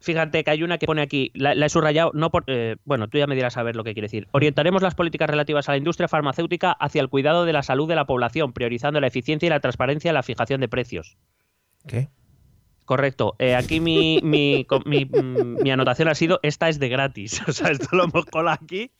fíjate que hay una que pone aquí, la, la he subrayado, no por, eh, bueno, tú ya me dirás a ver lo que quiere decir. Orientaremos las políticas relativas a la industria farmacéutica hacia el cuidado de la salud de la población, priorizando la eficiencia y la transparencia en la fijación de precios. ¿Qué? Correcto. Eh, aquí mi, mi, mi, mm, mi anotación ha sido, esta es de gratis. O sea, esto lo hemos colado aquí.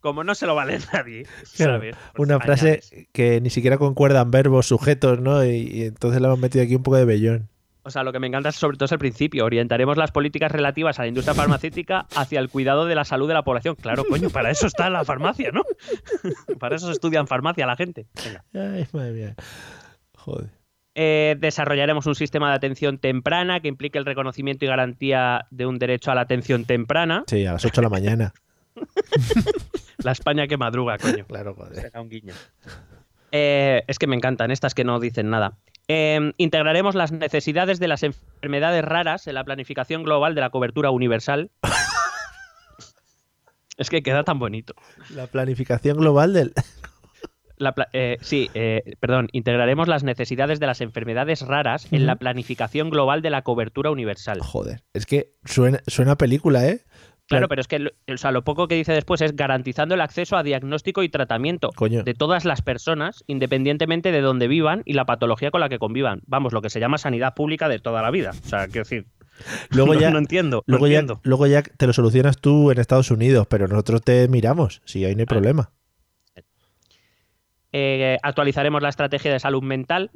Como no se lo vale nadie. Pues Una frase añades. que ni siquiera concuerdan verbos, sujetos, ¿no? Y, y entonces le hemos metido aquí un poco de vellón. O sea, lo que me encanta es sobre todo es el principio. Orientaremos las políticas relativas a la industria farmacéutica hacia el cuidado de la salud de la población. Claro, coño, para eso está la farmacia, ¿no? para eso se estudian farmacia la gente. Venga. Ay, madre mía. Joder. Eh, desarrollaremos un sistema de atención temprana que implique el reconocimiento y garantía de un derecho a la atención temprana. Sí, a las 8 de la mañana. La España que madruga, coño. Claro, joder. Será un guiño. Eh, es que me encantan estas que no dicen nada. Eh, integraremos las necesidades de las enfermedades raras en la planificación global de la cobertura universal. es que queda tan bonito. La planificación global del. La eh, sí, eh, perdón, integraremos las necesidades de las enfermedades raras en la planificación global de la cobertura universal. Joder. Es que suena, suena película, ¿eh? Claro, pero es que lo, o sea, lo poco que dice después es garantizando el acceso a diagnóstico y tratamiento Coño. de todas las personas, independientemente de dónde vivan y la patología con la que convivan. Vamos, lo que se llama sanidad pública de toda la vida. O sea, quiero decir, Luego no, ya, no entiendo. no luego, ya, luego ya te lo solucionas tú en Estados Unidos, pero nosotros te miramos. Sí, ahí no hay problema. Eh, actualizaremos la estrategia de salud mental.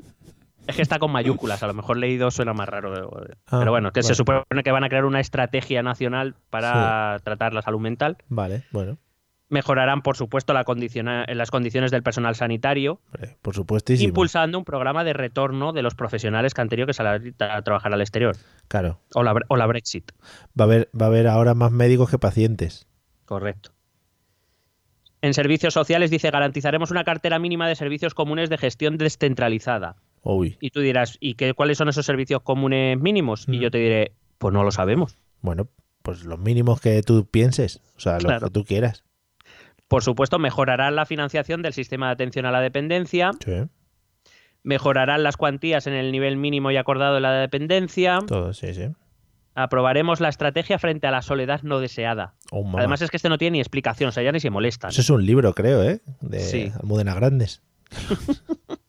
Es que está con mayúsculas, a lo mejor leído suena más raro. Ah, Pero bueno, que se supone que van a crear una estrategia nacional para tratar la salud mental. Vale, bueno. Mejorarán, por supuesto, la condiciona- las condiciones del personal sanitario, Por supuestísimo. impulsando un programa de retorno de los profesionales que han tenido que salir a trabajar al exterior. Claro. O la, o la Brexit. Va a haber, va a haber ahora más médicos que pacientes. Correcto. En servicios sociales dice garantizaremos una cartera mínima de servicios comunes de gestión descentralizada. Uy. Y tú dirás, ¿y qué, cuáles son esos servicios comunes mínimos? Y yo te diré, pues no lo sabemos. Bueno, pues los mínimos que tú pienses. O sea, los Claro. que tú quieras. Por supuesto, mejorarán la financiación del sistema de atención a la dependencia, Sí. Mejorarán las cuantías en el nivel mínimo y acordado de la dependencia. Todo, sí, sí. Aprobaremos la estrategia frente a la soledad no deseada. Oh. Además es que este no tiene ni explicación, o sea, ya ni se molestan. Eso es un libro, creo, ¿eh? De Sí. Almudena Grandes.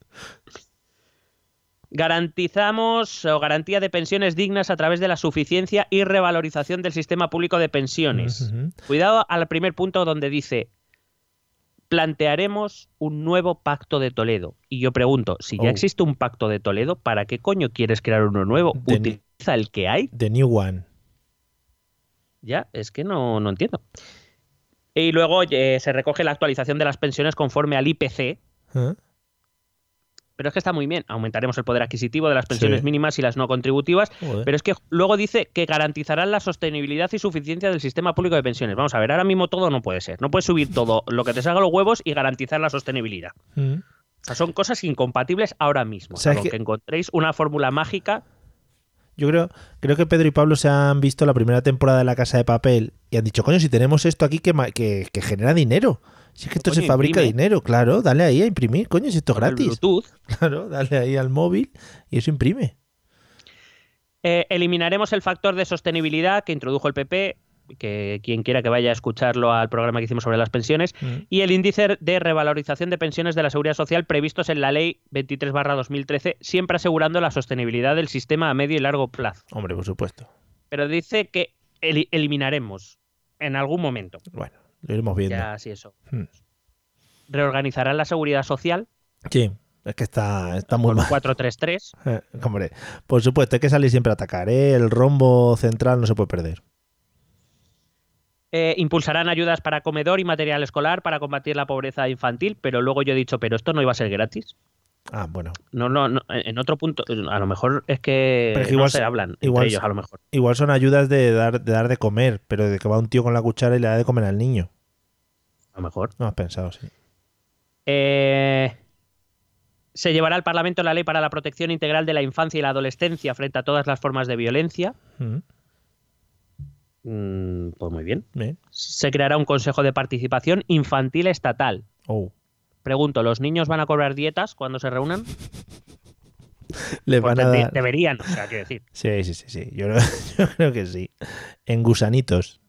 Garantizamos o garantía de pensiones dignas a través de la suficiencia y revalorización del sistema público de pensiones. Cuidado al primer punto donde dice plantearemos un nuevo pacto de Toledo. Y yo pregunto, si ya Oh. existe un pacto de Toledo, ¿para qué coño quieres crear uno nuevo? Utiliza el que hay. The New One. Ya, es que no, no entiendo. Y luego eh, se recoge la actualización de las pensiones conforme al IPC. ¿Eh? Pero es que está muy bien. Aumentaremos el poder adquisitivo de las pensiones Sí. mínimas y las no contributivas. Joder. Pero es que luego dice que garantizarán la sostenibilidad y suficiencia del sistema público de pensiones. Vamos a ver, ahora mismo todo no puede ser. No puedes subir todo lo que te salga los huevos y garantizar la sostenibilidad. Mm. O sea, son cosas incompatibles ahora mismo. ¿Sabes Salvo qué? que encontréis una fórmula mágica. Yo creo, creo que Pedro y Pablo se han visto la primera temporada de La Casa de Papel y han dicho, coño, si tenemos esto aquí que, que, que genera dinero. Si es que esto Coño, se fabrica imprime. dinero, claro, dale ahí a imprimir, coño, si esto es gratis. Bluetooth. Claro, dale ahí al móvil y eso imprime. Eh, eliminaremos el factor de sostenibilidad que introdujo el PP, que quien quiera que vaya a escucharlo al programa que hicimos sobre las pensiones, Mm. y el índice de revalorización de pensiones de la seguridad social previstos en la ley 23-2013, siempre asegurando la sostenibilidad del sistema a medio y largo plazo. Hombre, por supuesto. Pero dice que eli- eliminaremos en algún momento. Bueno, lo iremos viendo. Ya, sí, eso. Mm. Reorganizarán la seguridad social Sí, es que está, está muy mal. 433. Eh, Hombre, por supuesto, hay que salir siempre a atacar, ¿eh? El rombo central no se puede perder. Eh, impulsarán ayudas para comedor y material escolar para combatir la pobreza infantil, pero luego yo he dicho, pero esto no iba a ser gratis. Ah, bueno. No, no, no, en otro punto, a lo mejor es que Pero que no igual se hablan igual entre ellos, a lo mejor. Igual son ayudas de dar, de dar de comer, pero de que va un tío con la cuchara y le da de comer al niño. A lo mejor. No has pensado, sí. Eh, se llevará al Parlamento la ley para la protección integral de la infancia y la adolescencia frente a todas las formas de violencia. Mm, Mm, pues muy bien. bien. Se creará un consejo de participación infantil estatal. Oh. Pregunto, ¿los niños van a cobrar dietas cuando se reúnan? Les van a dar... deberían, o sea, quiero decir. Sí, sí, sí, sí. Yo, creo- yo creo que sí. En gusanitos.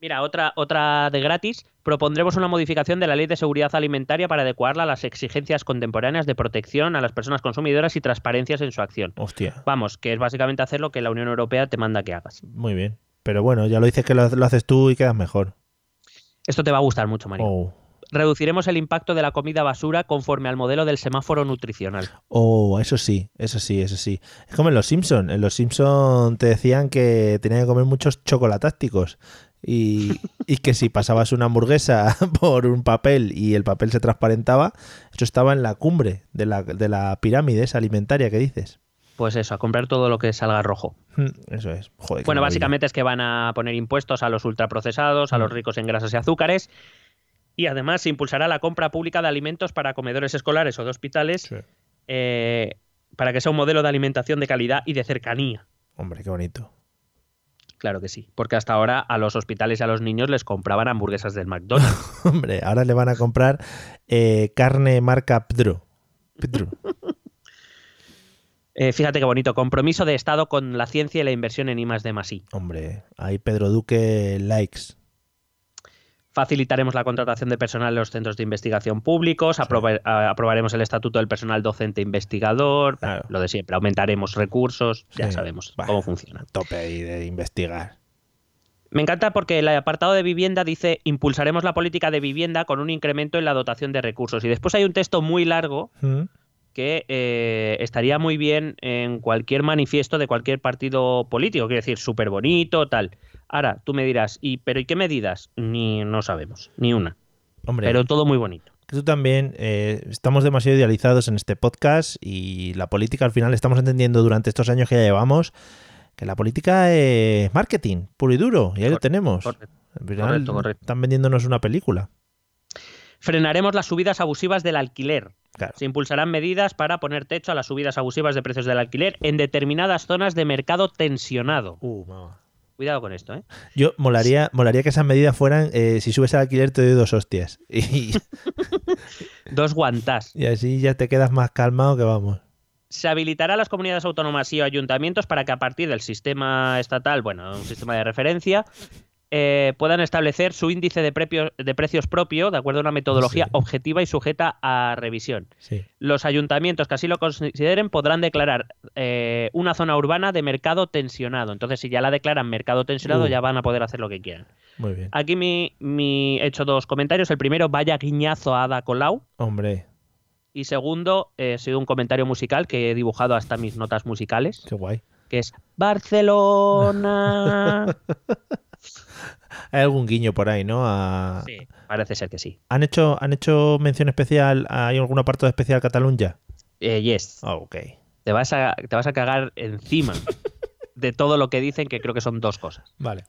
Mira, otra, otra de gratis. Propondremos una modificación de la Ley de Seguridad Alimentaria para adecuarla a las exigencias contemporáneas de protección a las personas consumidoras y transparencias en su acción. Hostia. Vamos, que es básicamente hacer lo que la Unión Europea te manda que hagas. Muy bien. Pero bueno, ya lo dices que lo, lo haces tú y quedas mejor. Esto te va a gustar mucho, Mario. Oh. Reduciremos el impacto de la comida basura conforme al modelo del semáforo nutricional. Oh, eso sí, eso sí, eso sí. Es como en Los Simpson. En Los Simpson te decían que tenían que comer muchos chocolatácticos y, y que si pasabas una hamburguesa por un papel y el papel se transparentaba, eso estaba en la cumbre de la, de la pirámide esa alimentaria que dices. Pues eso, a comprar todo lo que salga rojo. Mm, Eso es. Joder, Bueno, básicamente es que van a poner impuestos a los ultraprocesados, a los Mm. ricos en grasas y azúcares. Y además se impulsará la compra pública de alimentos para comedores escolares o de hospitales Sí. eh, para que sea un modelo de alimentación de calidad y de cercanía. Hombre, qué bonito. Claro que sí, porque hasta ahora a los hospitales y a los niños les compraban hamburguesas del McDonald's. Hombre, ahora le van a comprar eh, carne marca Pedro. Pedro. Eh, fíjate qué bonito, compromiso de Estado con la ciencia y la inversión en I más D más I. Hombre, ahí Pedro Duque likes. Facilitaremos la contratación de personal en los centros de investigación públicos, aproba- a- aprobaremos el estatuto del personal docente investigador, Claro. lo de siempre, aumentaremos recursos, ya sabemos cómo funciona. Tope ahí de investigar. Me encanta porque el apartado de vivienda dice impulsaremos la política de vivienda con un incremento en la dotación de recursos. Y después hay un texto muy largo Mm, que eh, estaría muy bien en cualquier manifiesto de cualquier partido político, quiero decir, súper bonito, tal. Ahora, tú me dirás, ¿y, ¿pero y qué medidas? Ni no sabemos, ni una. Hombre, Pero todo muy bonito. que tú también eh, estamos demasiado idealizados en este podcast y la política al final estamos entendiendo durante estos años que ya llevamos que la política es marketing puro y duro y ahí lo tenemos. correcto, Al final correcto, correcto. Están vendiéndonos una película. Frenaremos las subidas abusivas del alquiler. Claro. Se impulsarán medidas para poner techo a las subidas abusivas de precios del alquiler en determinadas zonas de mercado tensionado. Uh, mamá. Cuidado con esto, ¿eh? Yo molaría, molaría que esas medidas fueran eh, si subes al alquiler te doy dos hostias. Y, Dos guantás. Y así ya te quedas más calmado que vamos. Se habilitará a las comunidades autónomas y ayuntamientos para que a partir del sistema estatal, bueno, un sistema de referencia, eh, puedan establecer su índice de, prepio- de precios propio de acuerdo a una metodología Sí. objetiva y sujeta a revisión. Sí. Los ayuntamientos que así lo consideren podrán declarar eh, una zona urbana de mercado tensionado. Entonces, si ya la declaran mercado tensionado, Uh. ya van a poder hacer lo que quieran. Muy bien. Aquí mi, mi- he hecho dos comentarios. El primero, vaya guiñazo a Ada Colau. Hombre, Y segundo, eh, ha sido un comentario musical que he dibujado hasta mis notas musicales, qué guay. que es Barcelona. Hay algún guiño por ahí, ¿no? A- sí, parece ser que sí. ¿Han, hecho, ¿Han hecho mención especial? ¿Hay algún apartado especial Cataluña? Eh, yes, Ah, ok. te vas, a, te vas a cagar encima de todo lo que dicen, que creo que son dos cosas. Vale.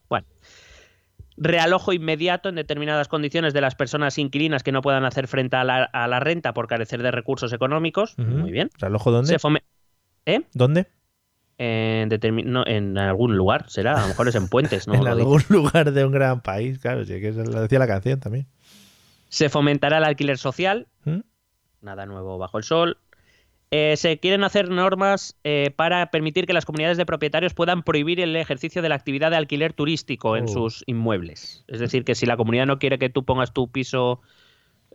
Realojo inmediato en determinadas condiciones de las personas inquilinas que no puedan hacer frente a la, a la renta por carecer de recursos económicos. Muy bien. ¿Reloj dónde? Se ¿Eh? ¿Dónde? En, determin- no, en algún lugar, será. A lo mejor es en Puentes, ¿no? en algún lugar de un gran país, claro, sí, que lo decía la canción también. Se fomentará el alquiler social. ¿Mm? Nada nuevo bajo el sol. Eh, se quieren hacer normas eh, para permitir que las comunidades de propietarios puedan prohibir el ejercicio de la actividad de alquiler turístico en Oh. sus inmuebles. Es decir, que si la comunidad no quiere que tú pongas tu piso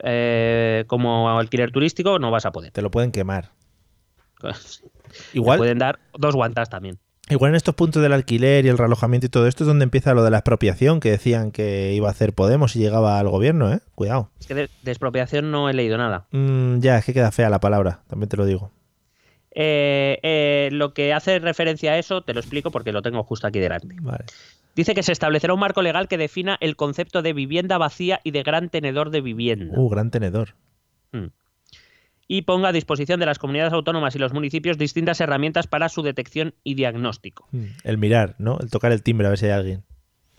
eh, como alquiler turístico, no vas a poder. Te lo pueden quemar. Igual, pueden dar dos guantas también. igual en estos puntos del alquiler y el realojamiento y todo esto es donde empieza lo de la expropiación que decían que iba a hacer Podemos y llegaba al gobierno, ¿eh? Cuidado. Es que de, de expropiación no he leído nada. Mm, ya, es que queda fea la palabra, también te lo digo. Eh, eh, lo que hace referencia a eso, te lo explico porque lo tengo justo aquí delante. Vale. Dice que se establecerá un marco legal que defina el concepto de vivienda vacía y de gran tenedor de vivienda. Uh, gran tenedor. Mm. Y ponga a disposición de las comunidades autónomas y los municipios distintas herramientas para su detección y diagnóstico. Mm, El mirar, ¿no? El tocar el timbre a ver si hay alguien.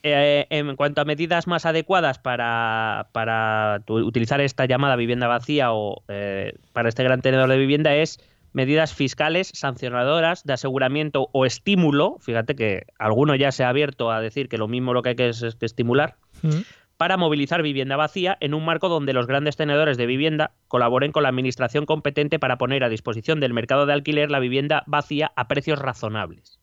Eh, en cuanto a medidas más adecuadas para, para tu- utilizar esta llamada vivienda vacía o eh, para este gran tenedor de vivienda es medidas fiscales, sancionadoras, de aseguramiento o estímulo. Fíjate que alguno ya se ha abierto a decir que lo mismo lo que hay que es, es que estimular. Mm. Para movilizar vivienda vacía en un marco donde los grandes tenedores de vivienda colaboren con la administración competente para poner a disposición del mercado de alquiler la vivienda vacía a precios razonables.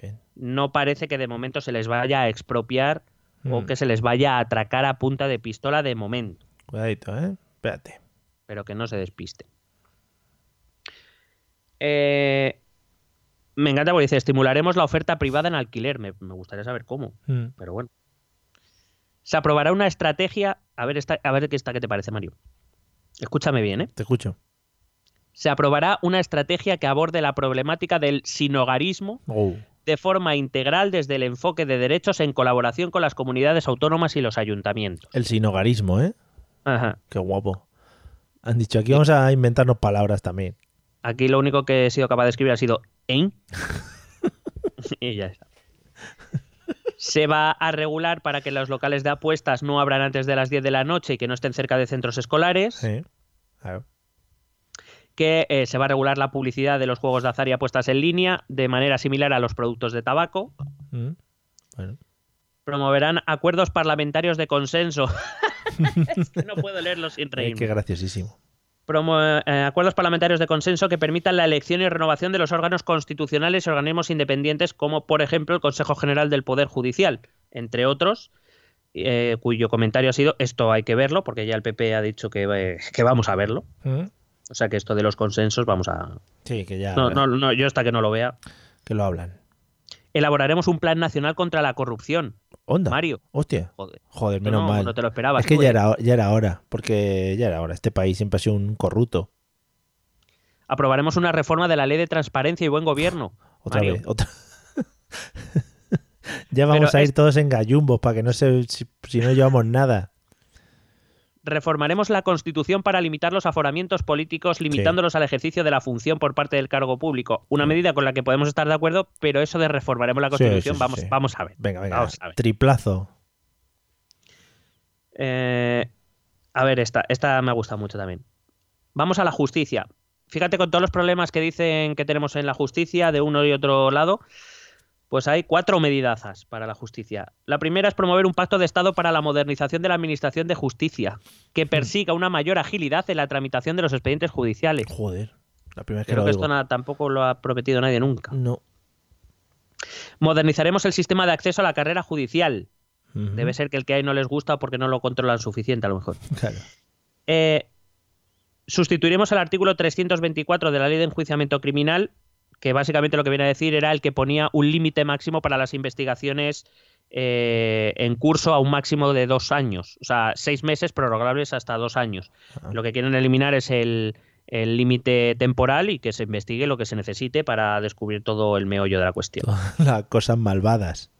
Bien. No parece que de momento se les vaya a expropiar o Mm. que se les vaya a atracar a punta de pistola de momento, Cuidadito, ¿eh? Espérate. pero que no se despiste. Eh, me encanta porque dice, estimularemos la oferta privada en alquiler. Me, me gustaría saber cómo. Mm. pero bueno. Se aprobará una estrategia. A ver, esta, a ver qué está, qué te parece, Mario. Escúchame bien, ¿eh? Te escucho. Se aprobará una estrategia que aborde la problemática del sinogarismo Oh, de forma integral desde el enfoque de derechos en colaboración con las comunidades autónomas y los ayuntamientos. el sinogarismo, ¿eh? Ajá. Qué guapo. Han dicho, aquí vamos a inventarnos palabras también. Aquí lo único que he sido capaz de escribir ha sido ¿en? y ya está. Se va a regular para que los locales de apuestas no abran antes de las 10 de la noche y que no estén cerca de centros escolares. Sí. Claro. que eh, se va a regular la publicidad de los juegos de azar y apuestas en línea de manera similar a los productos de tabaco. Mm. Bueno. Promoverán acuerdos parlamentarios de consenso. Es que no puedo leerlo sin Eh, reírme. qué graciosísimo. Eh, acuerdos parlamentarios de consenso que permitan la elección y renovación de los órganos constitucionales y organismos independientes, como por ejemplo el Consejo General del Poder Judicial, entre otros, eh, cuyo comentario ha sido esto hay que verlo, porque ya el PP ha dicho que, eh, que vamos a verlo. Mm. O sea que esto de los consensos vamos a... Sí, que ya. No, no, no, yo hasta que no lo vea. Que lo hablan. Elaboraremos un plan nacional contra la corrupción. Onda. Mario, Hostia. joder. Joder, menos no, mal. no te lo esperabas. es que ya era, ya era hora. Porque ya era hora. Este país siempre ha sido un corrupto. Aprobaremos una reforma de la ley de transparencia y buen gobierno. Otra Mario. vez. Otra... ya vamos Pero a ir es- todos en gallumbos para que no se. Si, si no llevamos nada. Reformaremos la Constitución para limitar los aforamientos políticos, limitándolos al ejercicio de la función por parte del cargo público. Una medida con la que podemos estar de acuerdo, pero eso de reformaremos la Constitución, sí, vamos, vamos a ver. Venga, venga. Vamos a ver. Triplazo. Eh, a ver, esta, esta me ha gustado mucho también. Vamos a la justicia. Fíjate con todos los problemas que dicen que tenemos en la justicia de uno y otro lado, Pues hay cuatro medidazas para la justicia. La primera es promover un pacto de Estado para la modernización de la Administración de Justicia, que persiga una mayor agilidad en la tramitación de los expedientes judiciales. Joder, la primera vez que Creo lo que esto tampoco lo ha prometido nadie nunca. No. Modernizaremos el sistema de acceso a la carrera judicial. Debe ser que el que hay no les gusta o porque no lo controlan suficiente, a lo mejor. Claro. Eh, sustituiremos el artículo 324 de la ley de enjuiciamiento criminal, que básicamente lo que viene a decir era el que ponía un límite máximo para las investigaciones eh, en curso a un máximo de dos años. O sea, seis meses prorrogables hasta dos años. Ah. Lo que quieren eliminar es el el límite temporal y que se investigue lo que se necesite para descubrir todo el meollo de la cuestión. Las cosas malvadas.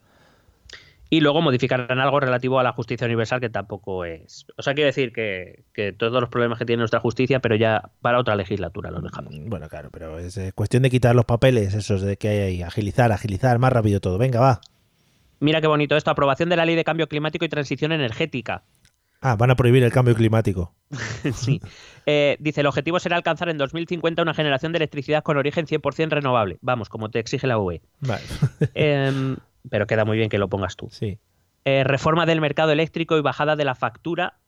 Y luego modificarán algo relativo a la justicia universal que tampoco es. O sea, quiero decir que, que todos los problemas que tiene nuestra justicia, pero ya para otra legislatura los dejamos. Bueno, claro, pero es eh, cuestión de quitar los papeles, esos de que hay ahí, agilizar, agilizar, más rápido todo. Venga, va. Mira qué bonito esto, aprobación de la ley de cambio climático y transición energética. Ah, van a prohibir el cambio climático. sí. Eh, dice, el objetivo será alcanzar en 2050 una generación de electricidad con origen 100% renovable. Vamos, como te exige la UE. Vale. Em, pero queda muy bien que lo pongas tú. sí. Eh, reforma del mercado eléctrico y bajada de la factura.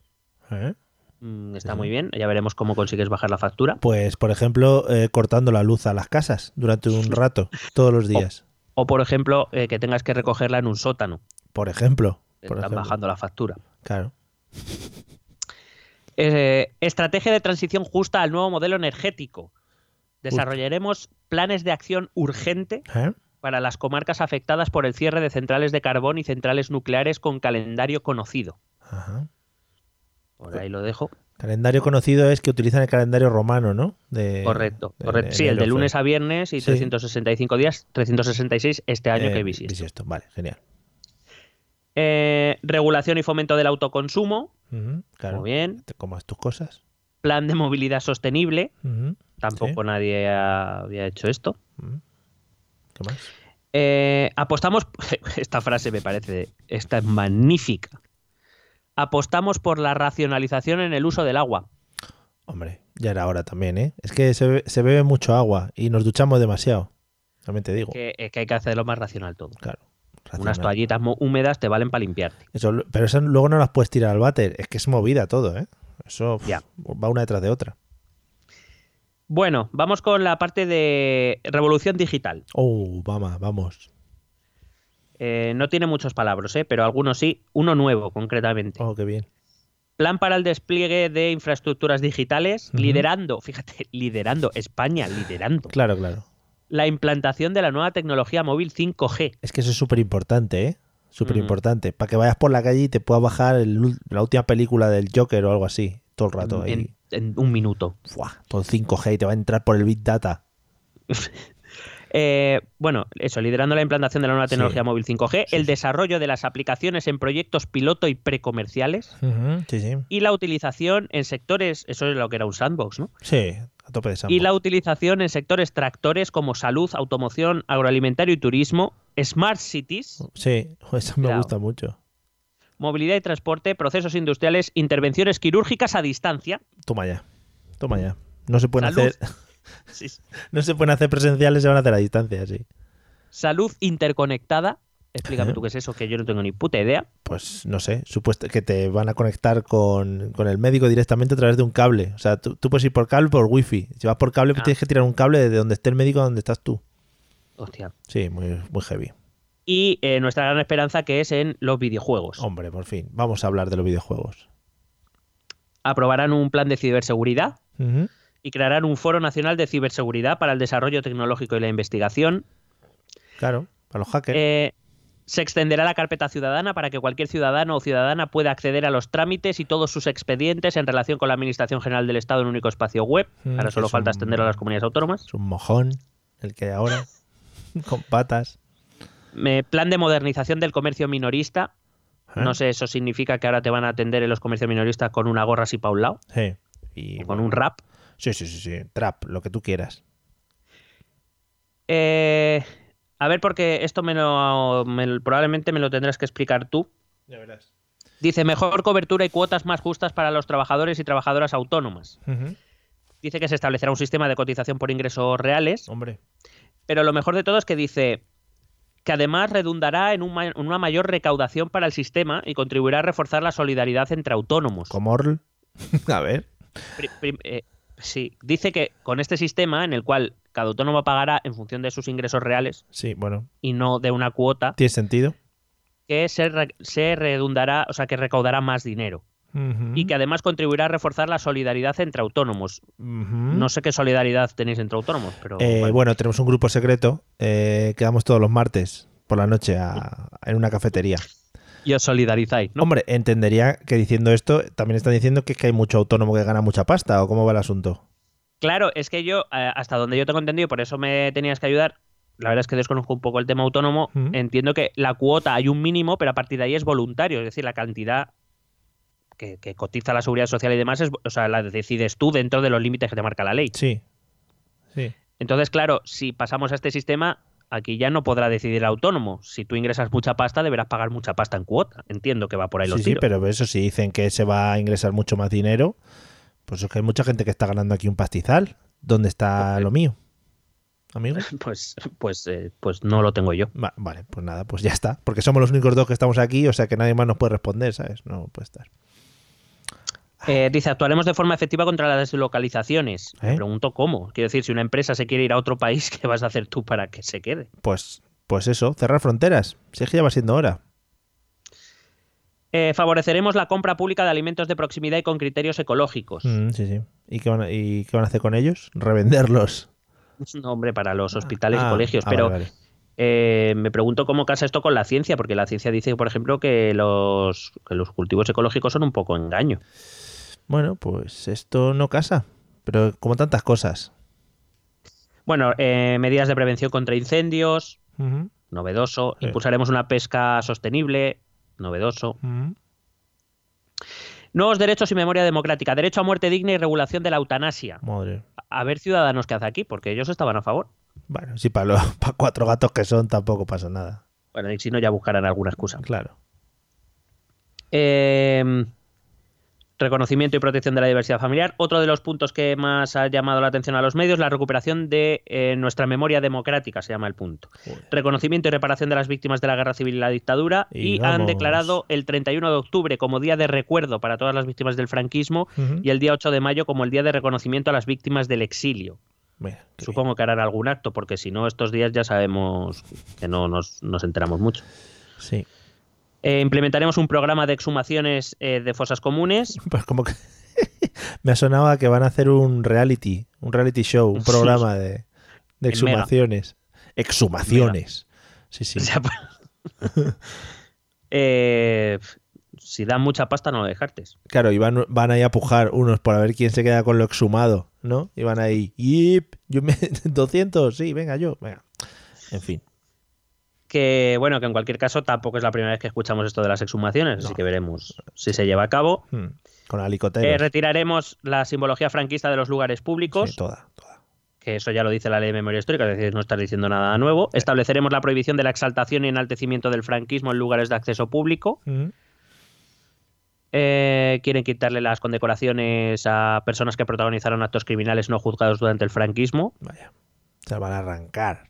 ¿Eh? Mm, está Sí. muy bien. Ya veremos cómo consigues bajar la factura. Pues, por ejemplo, eh, cortando la luz a las casas durante un rato, todos los días. O, por ejemplo, que tengas que recogerla en un sótano. Por ejemplo. Por Están ejemplo. bajando la factura. Claro. Estrategia de transición justa al nuevo modelo energético. Desarrollaremos planes de acción urgente ¿Eh? Para las comarcas afectadas por el cierre de centrales de carbón y centrales nucleares con calendario conocido. Ajá. Por ahí lo dejo. Calendario conocido es que utilizan el calendario romano, ¿no? De, Correcto. de- correcto. de Sí, el de lunes a viernes y Sí. 365 días, 366 este año Eh, que bisiesto. bisiesto. Vale, genial. Eh, regulación y fomento del autoconsumo. Claro. Muy bien. Te comas tus cosas. Plan de movilidad sostenible. Tampoco Sí. nadie ha- había hecho esto. ujú. ¿Qué más? Eh, apostamos. Esta frase me parece. Esta es magnífica. Apostamos por la racionalización en el uso del agua. Hombre, ya era hora también, ¿eh? Es que se, se bebe mucho agua y nos duchamos demasiado. También te digo. Que, eh, que hay que hacerlo más racional todo. Claro. Unas toallitas húmedas te valen para limpiarte. Eso, pero eso luego no las puedes tirar al váter. Es que es movida todo, ¿eh? Eso Ya. va una detrás de otra. Bueno, vamos con la parte de revolución digital. Oh, vamos, vamos. Eh, no tiene muchos palabras, ¿eh? pero algunos sí. Uno nuevo, concretamente. Oh, qué bien. Plan para el despliegue de infraestructuras digitales, liderando, fíjate, liderando, España liderando Claro, claro. la implantación de la nueva tecnología móvil 5G. Es que eso es súper importante, ¿eh? Súper importante. Para que vayas por la calle y te puedas bajar el la última película del Joker o algo así. Todo el rato ahí. en, en un minuto. Fuah, todo 5G y te va a entrar por el Big Data. Eh, bueno, eso, liderando la implantación de la nueva Sí. tecnología móvil 5G, Sí, el sí. desarrollo de las aplicaciones en proyectos piloto y precomerciales y la utilización en sectores, eso es lo que era un sandbox, ¿no? Sí, a tope de Y sandbox. la utilización en sectores tractores como salud, automoción, agroalimentario y turismo, smart cities, Sí, eso me Cuidado. gusta mucho. Movilidad y transporte, procesos industriales, intervenciones quirúrgicas a distancia. Toma ya. Toma ya. No se pueden Salud. hacer no se pueden hacer presenciales, se van a hacer a distancia, sí. Salud interconectada. Explícame tú qué es eso, que yo no tengo ni puta idea. Pues no sé, supuesto que te van a conectar con, con el médico directamente a través de un cable. O sea, tú, tú puedes ir por cable por wifi. Si vas por cable, pues Ah. tienes que tirar un cable desde donde esté el médico a donde estás tú. Hostia. Sí, muy, muy heavy. Y eh, nuestra gran esperanza que es en los videojuegos. Hombre, por fin. Vamos a hablar de los videojuegos. Aprobarán un plan de ciberseguridad y crearán un foro nacional de ciberseguridad para el desarrollo tecnológico y la investigación. Claro, para los hackers. Eh, se extenderá la carpeta ciudadana para que cualquier ciudadano o ciudadana pueda acceder a los trámites y todos sus expedientes en relación con la Administración General del Estado en un único espacio web. Mm, Ahora solo falta un- extenderlo a las comunidades autónomas. Es un mojón el que hay ahora. con patas. Plan de modernización del comercio minorista. ¿Eh? No sé, eso significa que ahora te van a atender en los comercios minoristas con una gorra así para un lado, Sí. Y, o con un rap. Sí, sí, sí, sí. Trap, lo que tú quieras. Eh, a ver, porque esto me lo, me- probablemente me lo tendrás que explicar tú. Ya verás. Dice mejor cobertura y cuotas más justas para los trabajadores y trabajadoras autónomas. Dice que se establecerá un sistema de cotización por ingresos reales, Hombre. pero lo mejor de todo es que dice que además redundará en, un ma- una mayor recaudación para el sistema y contribuirá a reforzar la solidarididad entre autónomos. Como Orl. A ver. Prim- eh, sí, dice que con este sistema en el cual cada autónomo pagará en función de sus ingresos reales Sí, bueno. y no de una cuota, ¿Tiene sentido? que se, re- se redundará, o sea, que recaudará más dinero Y que además contribuirá a reforzar la solidaridad entre autónomos. No sé qué solidaridad tenéis entre autónomos, pero Eh, bueno. bueno, tenemos un grupo secreto. Eh, quedamos todos los martes por la noche a- en una cafetería. y os solidarizáis, ¿no? Hombre, entendería que diciendo esto también están diciendo que, es que hay mucho autónomo que gana mucha pasta o cómo va el asunto. Claro, es que yo, eh, hasta donde yo tengo entendido, por eso me tenías que ayudar, la verdad es que desconozco un poco el tema autónomo, entiendo que la cuota hay un mínimo, pero a partir de ahí es voluntario, es decir, la cantidad que, que cotiza la seguridad social y demás, es, o sea, la decides tú dentro de los límites que te marca la ley. Sí. Sí. Entonces, claro, si pasamos a este sistema, aquí ya no podrá decidir el autónomo. Si tú ingresas mucha pasta, deberás pagar mucha pasta en cuota. Entiendo que va por ahí los Sí, sí, pero eso si dicen que se va a ingresar mucho más dinero, pues es que hay mucha gente que está ganando aquí un pastizal. ¿Dónde está Ok. lo mío? Amigo. Pues, pues, eh, pues no lo tengo yo. Va- vale, pues nada, pues ya está. Porque somos los únicos dos que estamos aquí, o sea que nadie más nos puede responder, ¿sabes? No puede estar. Eh, dice, actuaremos de forma efectiva contra las deslocalizaciones. Me ¿Eh? pregunto cómo. Quiero decir, si una empresa se quiere ir a otro país, ¿qué vas a hacer tú para que se quede? Pues, pues eso, cerrar fronteras. Si es que ya va siendo hora. Eh, favoreceremos la compra pública de alimentos de proximidad y con criterios ecológicos. Mm, sí, sí. ¿Y qué, van a, ¿Y qué van a hacer con ellos? Revenderlos. No, hombre, para los hospitales Ah, y colegios. ah, pero vale, vale. eh, me pregunto cómo casa esto con la ciencia, porque la ciencia dice, por ejemplo, que los, que los cultivos ecológicos son un poco engaño. Bueno, pues esto no casa. Pero como tantas cosas. Bueno, eh, medidas de prevención contra incendios, novedoso. Sí. Impulsaremos una pesca sostenible, novedoso. Nuevos derechos y memoria democrática, derecho a muerte digna y regulación de la eutanasia. Madre. A ver, ciudadanos, qué hace aquí, porque ellos estaban a favor. Bueno, si para, los, para cuatro gatos que son tampoco pasa nada. Bueno, y si no, ya buscarán alguna excusa. Claro. Eh, reconocimiento y protección de la diversidad familiar. Otro de los puntos que más ha llamado la atención a los medios, la recuperación de eh, nuestra memoria democrática, se llama el punto. Joder. Reconocimiento y reparación de las víctimas de la guerra civil y la dictadura. Y han declarado el 31 de octubre como día de recuerdo para todas las víctimas del franquismo y el día 8 de mayo como el día de reconocimiento a las víctimas del exilio. Mira, Supongo que harán algún acto, porque si no, estos días ya sabemos que no nos, nos enteramos mucho. Sí. Eh, implementaremos un programa de exhumaciones eh, de fosas comunes. Pues como que me ha sonado a que van a hacer un reality, un reality show, un programa de, exhumaciones. Exhumaciones. Sí, sí. O sea, eh, si dan mucha pasta, no lo dejartes. Claro, y van, van ahí a pujar unos por a ver quién se queda con lo exhumado, ¿no? Y van ahí, yip, yo me, 200, sí, venga yo, venga. En fin, Que bueno, que en cualquier caso tampoco es la primera vez que escuchamos esto de las exhumaciones, así que veremos si se lleva a cabo. hmm, con Eh, alicoteros. retiraremos la simbología franquista de los lugares públicos, Sí, toda, toda. que eso ya lo dice la ley de memoria histórica, es decir, no estás diciendo nada nuevo. Estableceremos la prohibición de la exaltación y enaltecimiento del franquismo en lugares de acceso público. Mm, Eh, quieren quitarle las condecoraciones a personas que protagonizaron actos criminales no juzgados durante el franquismo. Vaya, se van a arrancar.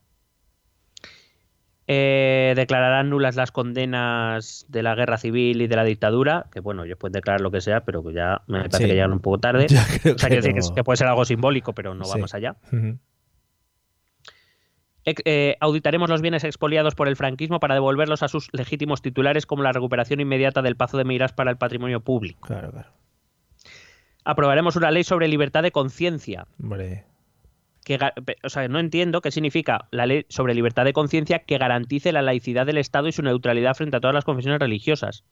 Eh, declararán nulas las condenas de la guerra civil y de la dictadura, que bueno, ellos pueden declarar lo que sea, pero que ya me parece Sí. que llegan un poco tarde. O sea, que que, no. que puede ser algo simbólico, pero no Sí. vamos allá. Ujú. Ex- eh, auditaremos los bienes expoliados por el franquismo para devolverlos a sus legítimos titulares, como la recuperación inmediata del Pazo de Meirás para el patrimonio público. Claro, claro. Aprobaremos una ley sobre libertad de conciencia. Hombre, Que, o sea, no entiendo qué significa la ley sobre libertad de conciencia que garantice la laicidad del Estado y su neutralidad frente a todas las confesiones religiosas.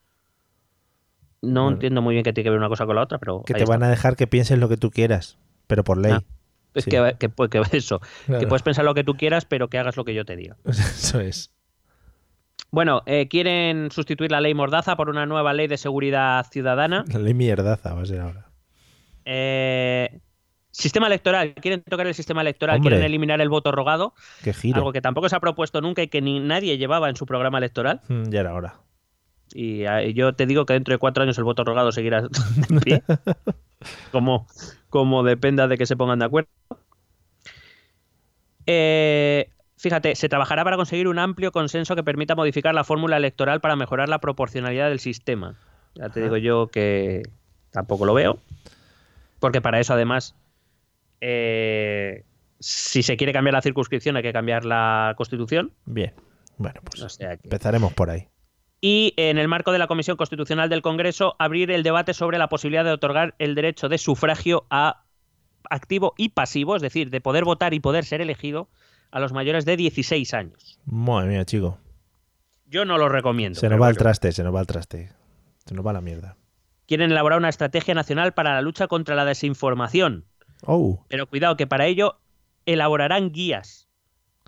No Bueno. entiendo muy bien qué tiene que ver una cosa con la otra, pero que te está. van a dejar que pienses lo que tú quieras, pero por ley. Ah, es sí. que, que, pu- que eso, que puedes pensar lo que tú quieras, pero que hagas lo que yo te diga. Eso es. Bueno, eh, quieren sustituir la ley Mordaza por una nueva ley de seguridad ciudadana. La ley mierdaza va a ser ahora. Eh, sistema electoral, quieren tocar el sistema electoral, Hombre. quieren eliminar el voto rogado, Qué giro. algo que tampoco se ha propuesto nunca y que ni nadie llevaba en su programa electoral. Mm, Ya era hora. Y eh, yo te digo que dentro de cuatro años el voto rogado seguirá en pie, como, como dependa de que se pongan de acuerdo. Eh, Fíjate, se trabajará para conseguir un amplio consenso que permita modificar la fórmula electoral para mejorar la proporcionalidad del sistema. Ya te Ajá. digo yo que tampoco lo veo. Porque para eso, además, eh, si se quiere cambiar la circunscripción, hay que cambiar la constitución. Bien. Bueno, pues O sea que- empezaremos por ahí. Y en el marco de la Comisión Constitucional del Congreso, abrir el debate sobre la posibilidad de otorgar el derecho de sufragio a activo y pasivo, es decir, de poder votar y poder ser elegido a los mayores de 16 años. Madre mía, chico. Yo no lo recomiendo. Se nos va el traste, se nos va el traste. Se nos va la mierda. Quieren elaborar una estrategia nacional para la lucha contra la desinformación. Oh, Pero cuidado, que para ello elaborarán guías.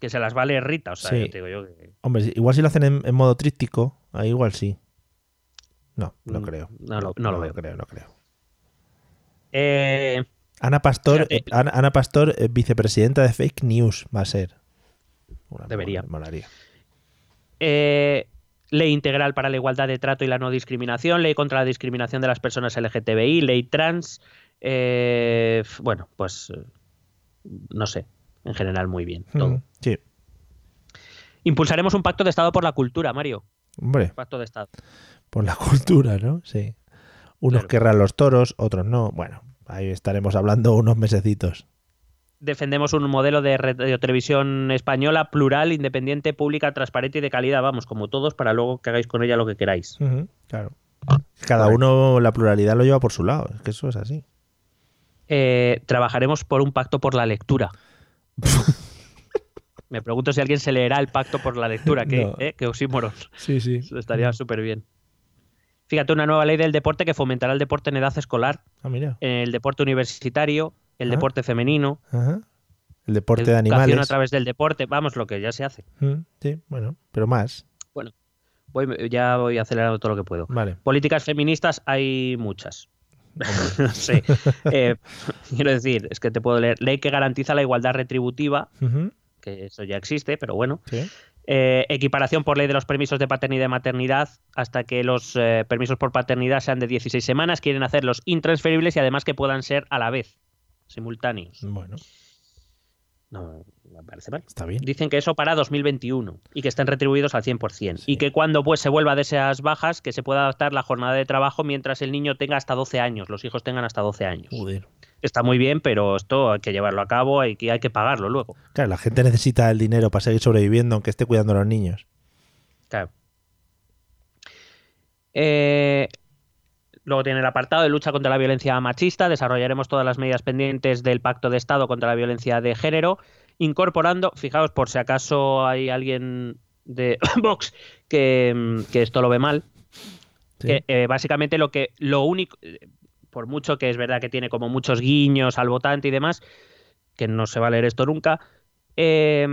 Que se las va a leer Rita. O sea, Sí. yo te digo yo que. hombre, igual si lo hacen en, en modo tríptico, ahí igual sí. No, no Mm, creo. no lo- no lo veo. creo, no creo. Eh, Ana Pastor, eh, Ana, Ana Pastor, eh, vicepresidenta de Fake News, va a ser. Una- Debería. molaría. ley integral para la igualdad de trato y la no discriminación, ley contra la discriminación de las personas LGTBI, ley trans. Eh, bueno, pues eh, no sé, en general muy bien. todo. Mm, Sí, Impulsaremos un pacto de Estado por la cultura, Mario. hombre, Pacto de Estado. por la cultura, ¿no? Sí. Unos Claro. querrán los toros, otros no. Bueno, ahí estaremos hablando unos mesecitos. Defendemos un modelo de radio televisión española plural, independiente, pública, transparente y de calidad, vamos, como todos, para luego que hagáis con ella lo que queráis. Claro. Cada uno la pluralidad lo lleva por su lado, es que eso es así. Eh, trabajaremos por un pacto por la lectura. Me pregunto si alguien se leerá el pacto por la lectura. ¿Qué, No. eh? Sí, sí. Eso estaría súper bien. Fíjate, una nueva ley del deporte que fomentará el deporte en edad escolar, Ah, mira. el deporte universitario, el deporte femenino, Ajá. El deporte de animales. a través del deporte, vamos, lo que ya se hace. Mm, Sí, bueno, pero más. Voy- ya voy acelerando todo lo que puedo. Vale. Políticas feministas hay muchas. sé. Eh, quiero decir, es que te puedo leer. Ley que garantiza la igualdad retributiva, que eso ya existe, pero bueno. Sí. Eh, equiparación por ley de los permisos de paternidad y maternidad hasta que los eh, permisos por paternidad sean de 16 semanas. Quieren hacerlos intransferibles y además que puedan ser a la vez, simultáneos. Bueno, No, me parece mal. está bien. Dicen que eso para 2021 y que estén retribuidos al 100%. Sí. Y que cuando pues, se vuelva de esas bajas, que se pueda adaptar la jornada de trabajo mientras el niño tenga hasta 12 años, los hijos tengan hasta 12 años. Joder. Está muy bien, pero esto hay que llevarlo a cabo, hay que, hay que pagarlo luego. Claro, la gente necesita el dinero para seguir sobreviviendo aunque esté cuidando a los niños. Claro. Eh, luego tiene el apartado de lucha contra la violencia machista. Desarrollaremos todas las medidas pendientes del Pacto de Estado contra la violencia de género, incorporando, fijaos por si acaso hay alguien de Vox que, mm, que esto lo ve mal, Sí. que eh, básicamente lo que lo único, eh, por mucho que es verdad que tiene como muchos guiños al votante y demás, que no se va a leer esto nunca, eh,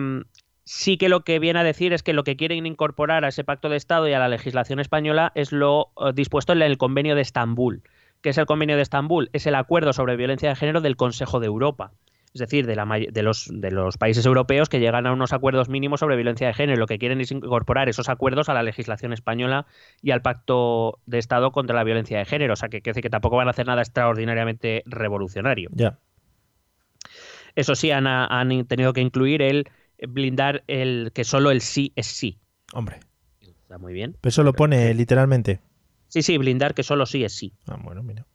sí que lo que viene a decir es que lo que quieren incorporar a ese pacto de Estado y a la legislación española es lo eh, dispuesto en el convenio de Estambul. ¿Qué es el convenio de Estambul? Es el acuerdo sobre violencia de género del Consejo de Europa. Es decir, de, la de, los, de los países europeos que llegan a unos acuerdos mínimos sobre violencia de género. Lo que quieren es incorporar esos acuerdos a la legislación española y al pacto de Estado contra la violencia de género. O sea, que que tampoco van a hacer nada extraordinariamente revolucionario. Ya. Eso sí, han, han tenido que incluir el blindar el que solo el sí es sí. Hombre. Está muy bien. Pero eso lo pone literalmente. Sí, sí, blindar que solo sí es sí. Ah, bueno, mira.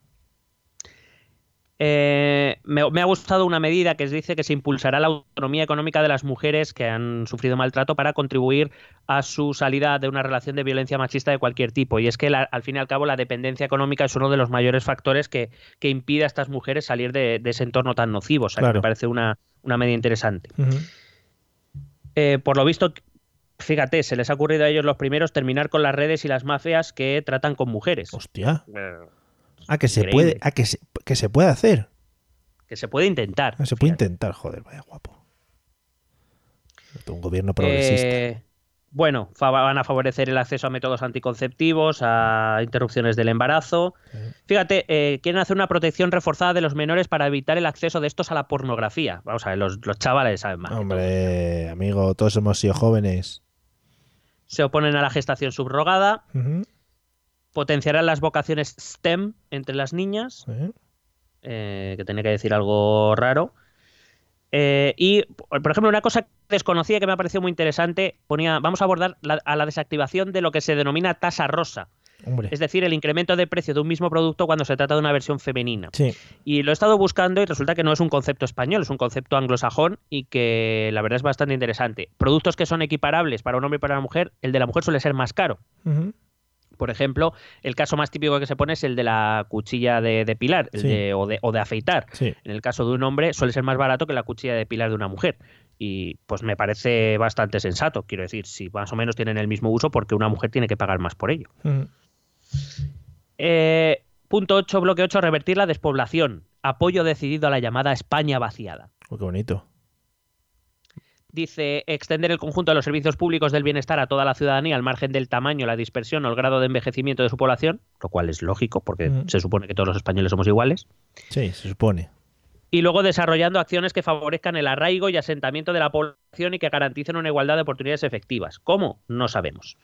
Eh, me, me ha gustado una medida que dice que se impulsará la autonomía económica de las mujeres que han sufrido maltrato para contribuir a su salida de una relación de violencia machista de cualquier tipo. Y es que la- al fin y al cabo la dependencia económica es uno de los mayores factores que, que impide a estas mujeres salir de, de ese entorno tan nocivo. O sea, que me parece una, una medida interesante. Eh, por lo visto, fíjate, se les ha ocurrido a ellos los primeros terminar con las redes y las mafias que tratan con mujeres. Hostia. Eh, Ah, que se puede, ah, que se, que se puede hacer. Que se puede intentar. Ah, se puede Fíjate. intentar, joder, vaya guapo. Un gobierno progresista. Eh, bueno, van a favorecer el acceso a métodos anticonceptivos, a interrupciones del embarazo. Sí. Fíjate, eh, quieren hacer una protección reforzada de los menores para evitar el acceso de estos a la pornografía. Vamos a ver, los, los chavales saben más. Hombre, amigo, todos hemos sido jóvenes. Se oponen a la gestación subrogada, potenciarán las vocaciones STEM entre las niñas, Sí. eh, que tenía que decir algo raro. Eh, y, por ejemplo, una cosa desconocida que me ha parecido muy interesante, ponía, vamos a abordar la- a la desactivación de lo que se denomina tasa rosa, Hombre. es decir, el incremento de precio de un mismo producto cuando se trata de una versión femenina. Sí. Y lo he estado buscando y resulta que no es un concepto español, es un concepto anglosajón y que la verdad es bastante interesante. Productos que son equiparables para un hombre y para una mujer, el de la mujer suele ser más caro. Por ejemplo, el caso más típico que se pone es el de la cuchilla de el Sí. de- o, de, o de afeitar. Sí. En el caso de un hombre suele ser más barato que la cuchilla de depilar de una mujer. Y pues me parece bastante sensato. Quiero decir, si más o menos tienen el mismo uso, porque una mujer tiene que pagar más por ello. Ujú. Eh, punto 8, bloque 8, revertir la despoblación. Apoyo decidido a la llamada España vaciada. Oh, qué bonito. Dice extender el conjunto de los servicios públicos del bienestar a toda la ciudadanía al margen del tamaño, la dispersión o el grado de envejecimiento de su población, lo cual es lógico porque se supone que todos los españoles somos iguales. Sí, se supone. Y luego desarrollando acciones que favorezcan el arraigo y asentamiento de la población y que garanticen una igualdad de oportunidades efectivas. ¿Cómo? No sabemos.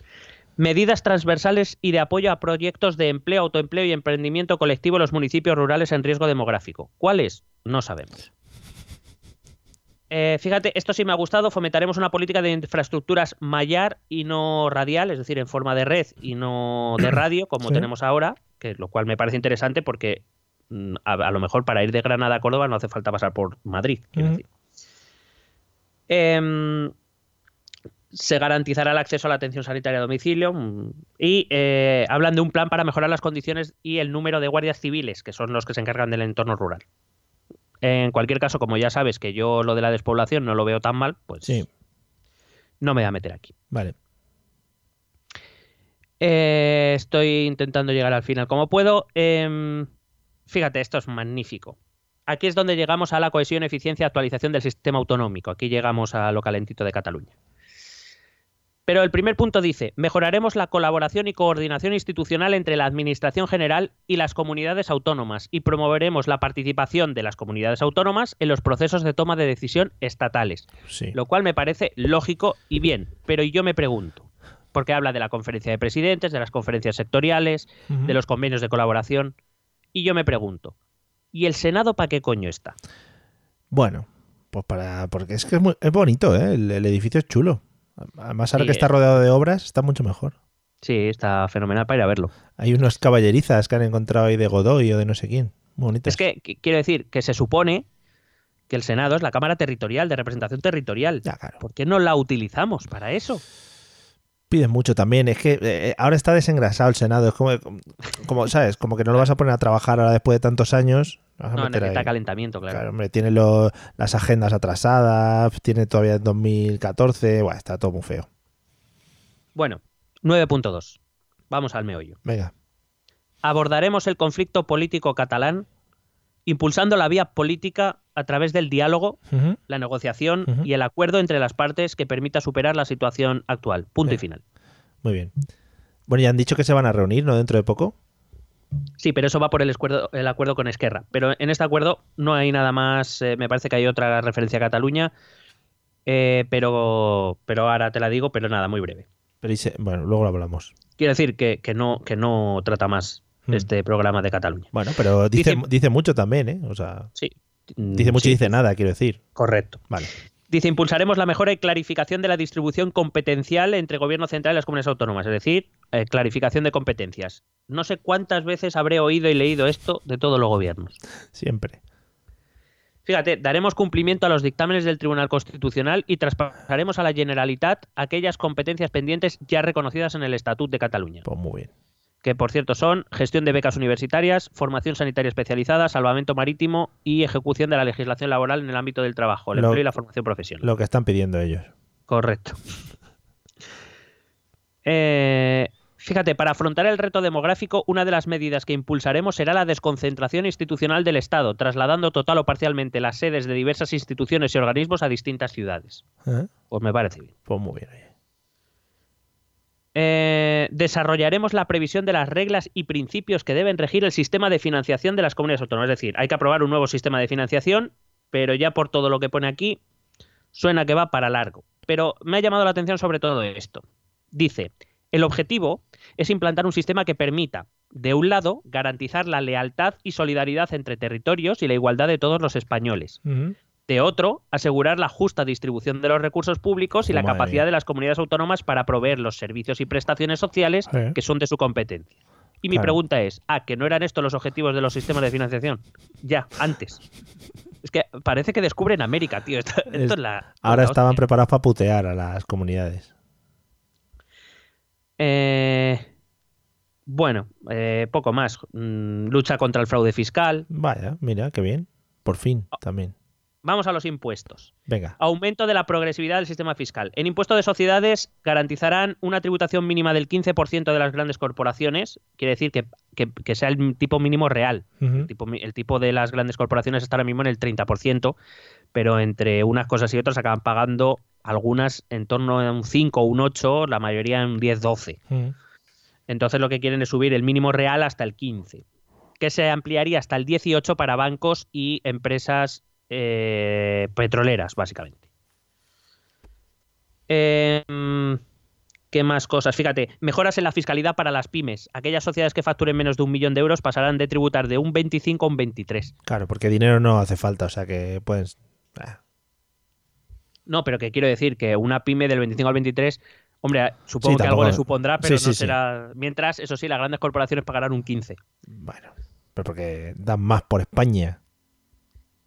Medidas transversales y de apoyo a proyectos de empleo, autoempleo y emprendimiento colectivo en los municipios rurales en riesgo demográfico. ¿Cuáles? No sabemos. Eh, fíjate, esto sí me ha gustado. Fomentaremos una política de infraestructuras mallar y no radial, es decir, en forma de red y no de radio, como Sí. tenemos ahora, que lo cual me parece interesante porque mm, a, a lo mejor para ir de Granada a Córdoba no hace falta pasar por Madrid. quiero decir. Em, se garantizará el acceso a la atención sanitaria a domicilio mm, y eh, hablan de un plan para mejorar las condiciones y el número de guardias civiles, que son los que se encargan del entorno rural. En cualquier caso, como ya sabes que yo lo de la despoblación no lo veo tan mal, pues Sí, no me voy a meter aquí. vale. Eh, estoy intentando llegar al final como puedo. Em, fíjate, esto es magnífico. Aquí es donde llegamos a la cohesión, eficiencia actualización del sistema autonómico. Aquí llegamos a lo calentito de Cataluña. Pero el primer punto dice, mejoraremos la colaboración y coordinación institucional entre la Administración General y las comunidades autónomas y promoveremos la participación de las comunidades autónomas en los procesos de toma de decisión estatales Sí. lo cual me parece lógico y bien. Pero yo me pregunto, porque habla de la conferencia de presidentes, de las conferencias sectoriales, de los convenios de colaboración, y yo me pregunto, ¿y el Senado para qué coño está? Bueno, pues para. Porque es que es, muy- es bonito, ¿eh? El, el edificio es chulo. Además, ahora Sí, que está eh. rodeado de obras, está mucho mejor. Sí, está fenomenal para ir a verlo. Hay unos caballerizas que han encontrado ahí de Godoy o de no sé quién. Bonitas. Es que qu- quiero decir que se supone que el Senado es la Cámara Territorial de Representación Territorial. Ya, claro. ¿Por qué no la utilizamos para eso? Piden mucho también. Es que eh, ahora está desengrasado el Senado. Es como, como, ¿sabes? Como que no lo vas a poner a trabajar ahora después de tantos años. No, necesita ahí. calentamiento, claro. Claro, hombre, tiene las agendas atrasadas, tiene todavía el 2014, bueno, está todo muy feo. Bueno, 9.2. Vamos al meollo. Venga, abordaremos el conflicto político catalán impulsando la vía política a través del diálogo, la negociación y el acuerdo entre las partes que permita superar la situación actual. Punto y final. muy bien. Bueno, ya han dicho que se van a reunir, ¿no? Dentro de poco. Sí, pero eso va por el acuerdo, el acuerdo con Esquerra. Pero en este acuerdo no hay nada más. eh, me parece que hay otra referencia a Cataluña. eh, pero, pero ahora te la digo, pero nada, muy breve. Pero se- bueno, luego lo hablamos. Quiero decir que, que no, que no trata más Hmm. este programa de Cataluña. Bueno, pero dice, Dice- dice mucho también, ¿eh? O sea, Sí. Mm, dice mucho sí, y dice nada, quiero decir. Correcto. Vale. Dice, impulsaremos la mejora y clarificación de la distribución competencial entre gobierno central y las comunidades autónomas, es decir, eh, clarificación de competencias. No sé cuántas veces habré oído y leído esto de todos los gobiernos. Siempre. Fíjate, daremos cumplimiento a los dictámenes del Tribunal Constitucional y traspasaremos a la Generalitat aquellas competencias pendientes ya reconocidas en el Estatut de Cataluña, Pues muy bien. Que por cierto son gestión de becas universitarias, formación sanitaria especializada, salvamento marítimo y ejecución de la legislación laboral en el ámbito del trabajo, el Lo- empleo y la formación profesional. Lo que están pidiendo ellos. Correcto. Eh, fíjate, para afrontar el reto demográfico, una de las medidas que impulsaremos será la desconcentración institucional del Estado, trasladando total o parcialmente las sedes de diversas instituciones y organismos a distintas ciudades. ¿Eh? Pues me parece bien. Pues muy bien. Eh, desarrollaremos la previsión de las reglas y principios que deben regir el sistema de financiación de las comunidades autónomas. Es decir, hay que aprobar un nuevo sistema de financiación, pero ya por todo lo que pone aquí, suena que va para largo. Pero me ha llamado la atención sobre todo esto. Dice, el objetivo es implantar un sistema que permita, de un lado, garantizar la lealtad y solidaridad entre territorios y la igualdad de todos los españoles. De otro, asegurar la justa distribución de los recursos públicos y la capacidad mía. de las comunidades autónomas para proveer los servicios y prestaciones sociales que son de su competencia. Y mi Claro. pregunta es, ¿ah, que no eran estos los objetivos de los sistemas de financiación? Ya, antes. Es que parece que descubren América, tío. Esto, esto Es- es la, Ahora la estaban hostia. preparados para putear a las comunidades. Eh, bueno, eh, poco más. Mm, lucha contra el fraude fiscal. Vaya, mira, qué bien. Por fin, Ah. también. Vamos a los impuestos. Venga. Aumento de la progresividad del sistema fiscal. En impuesto de sociedades garantizarán una tributación mínima del 15% de las grandes corporaciones. Quiere decir que, que- que sea el tipo mínimo real. El tipo, mi- el tipo de las grandes corporaciones está ahora mismo en el 30%, pero entre unas cosas y otras acaban pagando algunas en torno a un 5 o un 8, la mayoría en un 10-12. Ujú. Entonces lo que quieren es subir el mínimo real hasta el 15, que se ampliaría hasta el 18 para bancos y empresas eh, petroleras, básicamente. Eh, mm, ¿Qué más cosas? Fíjate, mejoras en la fiscalidad para las pymes. Aquellas sociedades que facturen menos de un millón de euros pasarán de tributar de un 25 a un 23. Claro, porque dinero no hace falta, o sea que pueden... ah, No, pero que quiero decir que una pyme del 25 al 23, hombre, supongo Sí, que algo le supondrá, pero Sí, sí, no será. Mientras, eso sí, las grandes corporaciones pagarán un 15. Bueno, pero porque dan más por España.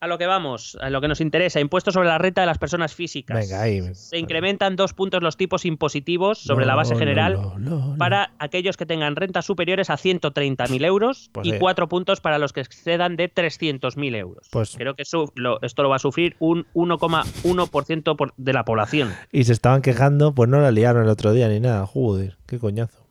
A lo que vamos, a lo que nos interesa, impuestos sobre la renta de las personas físicas. Venga, ahí. Se incrementan dos puntos los tipos impositivos sobre la base general para aquellos que tengan rentas superiores a 130.000 euros Pues y sí. cuatro puntos para los que excedan de 300.000 euros. Pues- Creo que eso, lo- esto lo va a sufrir un 1,1% por- de la población. Y se estaban quejando, pues no la liaron el otro día ni nada. Joder, qué coñazo.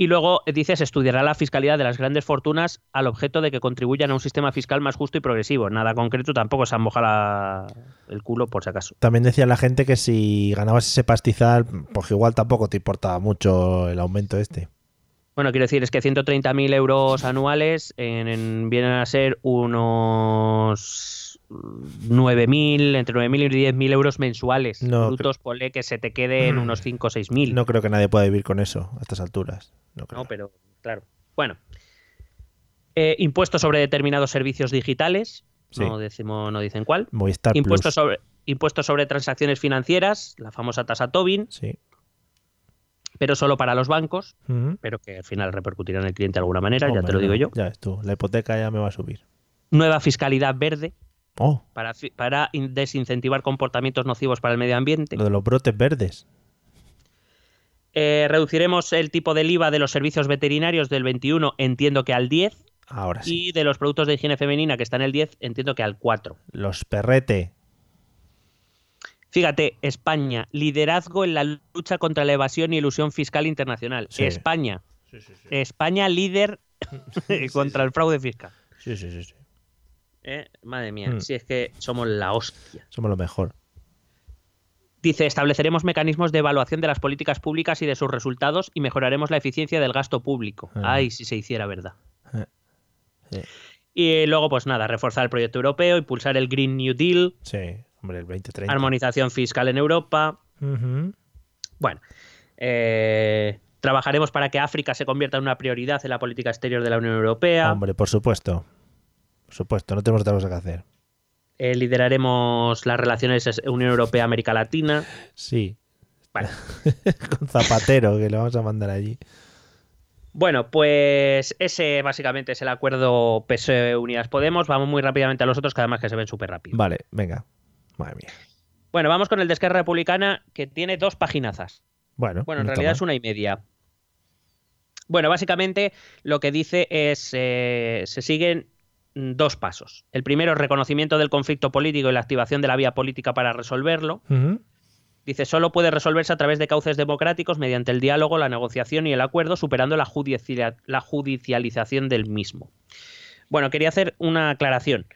Y luego dice, se estudiará la fiscalidad de las grandes fortunas al objeto de que contribuyan a un sistema fiscal más justo y progresivo. Nada concreto, tampoco se han mojado el culo por si acaso. También decía la gente que si ganabas ese pastizal, pues igual tampoco te importaba mucho el aumento este. Bueno, quiero decir, es que 130.000 euros anuales en- en- vienen a ser unos 9.000, entre 9.000 y 10.000 euros mensuales. No, Brutos, ponle que se te quede en Mm. unos 5 o 6.000. No creo que nadie pueda vivir con eso a estas alturas. No creo. No, pero claro. Bueno. Eh, impuestos sobre determinados servicios digitales. Sí. No, decimos, no dicen cuál. Movistar Impuestos Plus. sobre, impuestos sobre transacciones financieras, la famosa tasa Tobin, Sí. pero solo para los bancos, pero que al final repercutirá en el cliente de alguna manera, ya te lo digo yo. Ya ves tú, la hipoteca ya me va a subir. Nueva fiscalidad verde, Oh, para, desincentivar comportamientos nocivos para el medio ambiente. lo de los brotes verdes. Eh, reduciremos el tipo del IVA de los servicios veterinarios del 21, entiendo que al 10, Ahora sí. y de los productos de higiene femenina que está en el 10, entiendo que al 4. Los perrete. Fíjate, España, liderazgo en la lucha contra la evasión y elusión fiscal internacional. Sí. España, España líder contra el fraude fiscal. Sí, sí, sí, sí. Eh, Madre mía, Mm. si es que somos la hostia. Somos lo mejor. Dice, estableceremos mecanismos de evaluación de las políticas públicas y de sus resultados y mejoraremos la eficiencia del gasto público. Ah. Ay, si se hiciera verdad. Eh. Sí. Y luego, pues nada, reforzar el proyecto europeo, impulsar el Green New Deal, Sí, hombre, el 2030. armonización fiscal en Europa. Bueno, eh, trabajaremos para que África se convierta en una prioridad en la política exterior de la Unión Europea. Hombre, por supuesto. Por supuesto, no tenemos otra cosa que hacer. Eh, lideraremos las relaciones Unión Europea-América Latina. Sí. Con Zapatero, que lo vamos a mandar allí. Bueno, pues ese básicamente es el acuerdo PSOE Unidas Podemos. Vamos muy rápidamente a los otros, que además que se ven súper rápido. Vale, venga. Madre mía. Bueno, vamos con el de Esquerra Republicana, que tiene dos paginazas. Bueno, Bueno, en realidad mal. es una y media. Bueno, básicamente lo que dice es, eh, se siguen dos pasos. El primero, reconocimiento del conflicto político y la activación de la vía política para resolverlo. Dice, solo puede resolverse a través de cauces democráticos mediante el diálogo, la negociación y el acuerdo, superando la, judicia- la judicialización del mismo. Bueno, quería hacer una aclaración.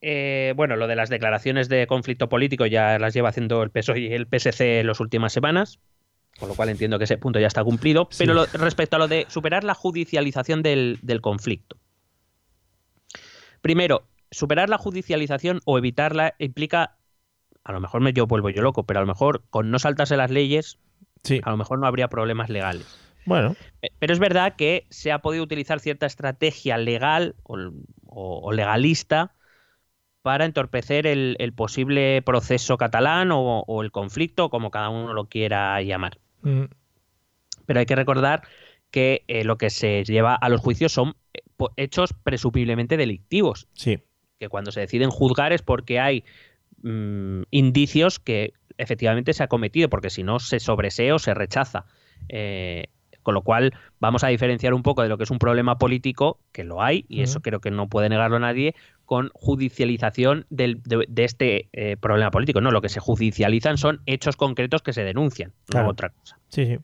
Eh, bueno, lo de las declaraciones de conflicto político ya las lleva haciendo el PSOE y el PSC en las últimas semanas, con lo cual entiendo que ese punto ya está cumplido. Sí. Pero lo- respecto a lo de superar la judicialización del, del conflicto. Primero, superar la judicialización o evitarla implica, a lo mejor me yo vuelvo yo loco, pero a lo mejor con no saltarse las leyes, Sí. a lo mejor no habría problemas legales. Bueno, Eh, Pero es verdad que se ha podido utilizar cierta estrategia legal o, legalista para entorpecer el, posible proceso catalán o, el conflicto, como cada uno lo quiera llamar. Mm. Pero hay que recordar que eh, lo que se lleva a los juicios son eh, hechos presumiblemente delictivos. Sí. Que cuando se deciden juzgar es porque hay mm, indicios que efectivamente se ha cometido, porque si no se sobresee o se rechaza. Eh, con lo cual vamos a diferenciar un poco de lo que es un problema político, que lo hay, y eso creo que no puede negarlo nadie, con judicialización de, este eh, problema político. No, lo que se judicializan son hechos concretos que se denuncian, no otra cosa. Sí, sí.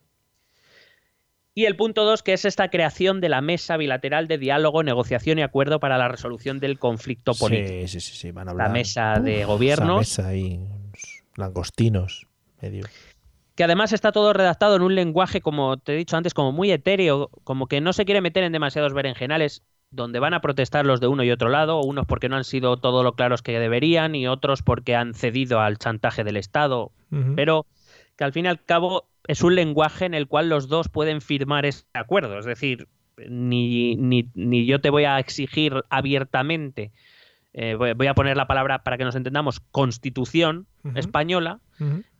Y el punto dos, que es esta creación de la mesa bilateral de diálogo, negociación y acuerdo para la resolución del conflicto político. Sí, sí, sí, van a hablar. La mesa de gobierno. La mesa y langostinos medio que además está todo redactado en un lenguaje, como te he dicho antes, como muy etéreo, como que no se quiere meter en demasiados berenjenales, donde van a protestar los de uno y otro lado, unos porque no han sido todo lo claros que deberían y otros porque han cedido al chantaje del Estado, pero que al fin y al cabo es un lenguaje en el cual los dos pueden firmar ese acuerdo, es decir, ni, ni, ni yo te voy a exigir abiertamente eh, voy, a poner la palabra para que nos entendamos, constitución española,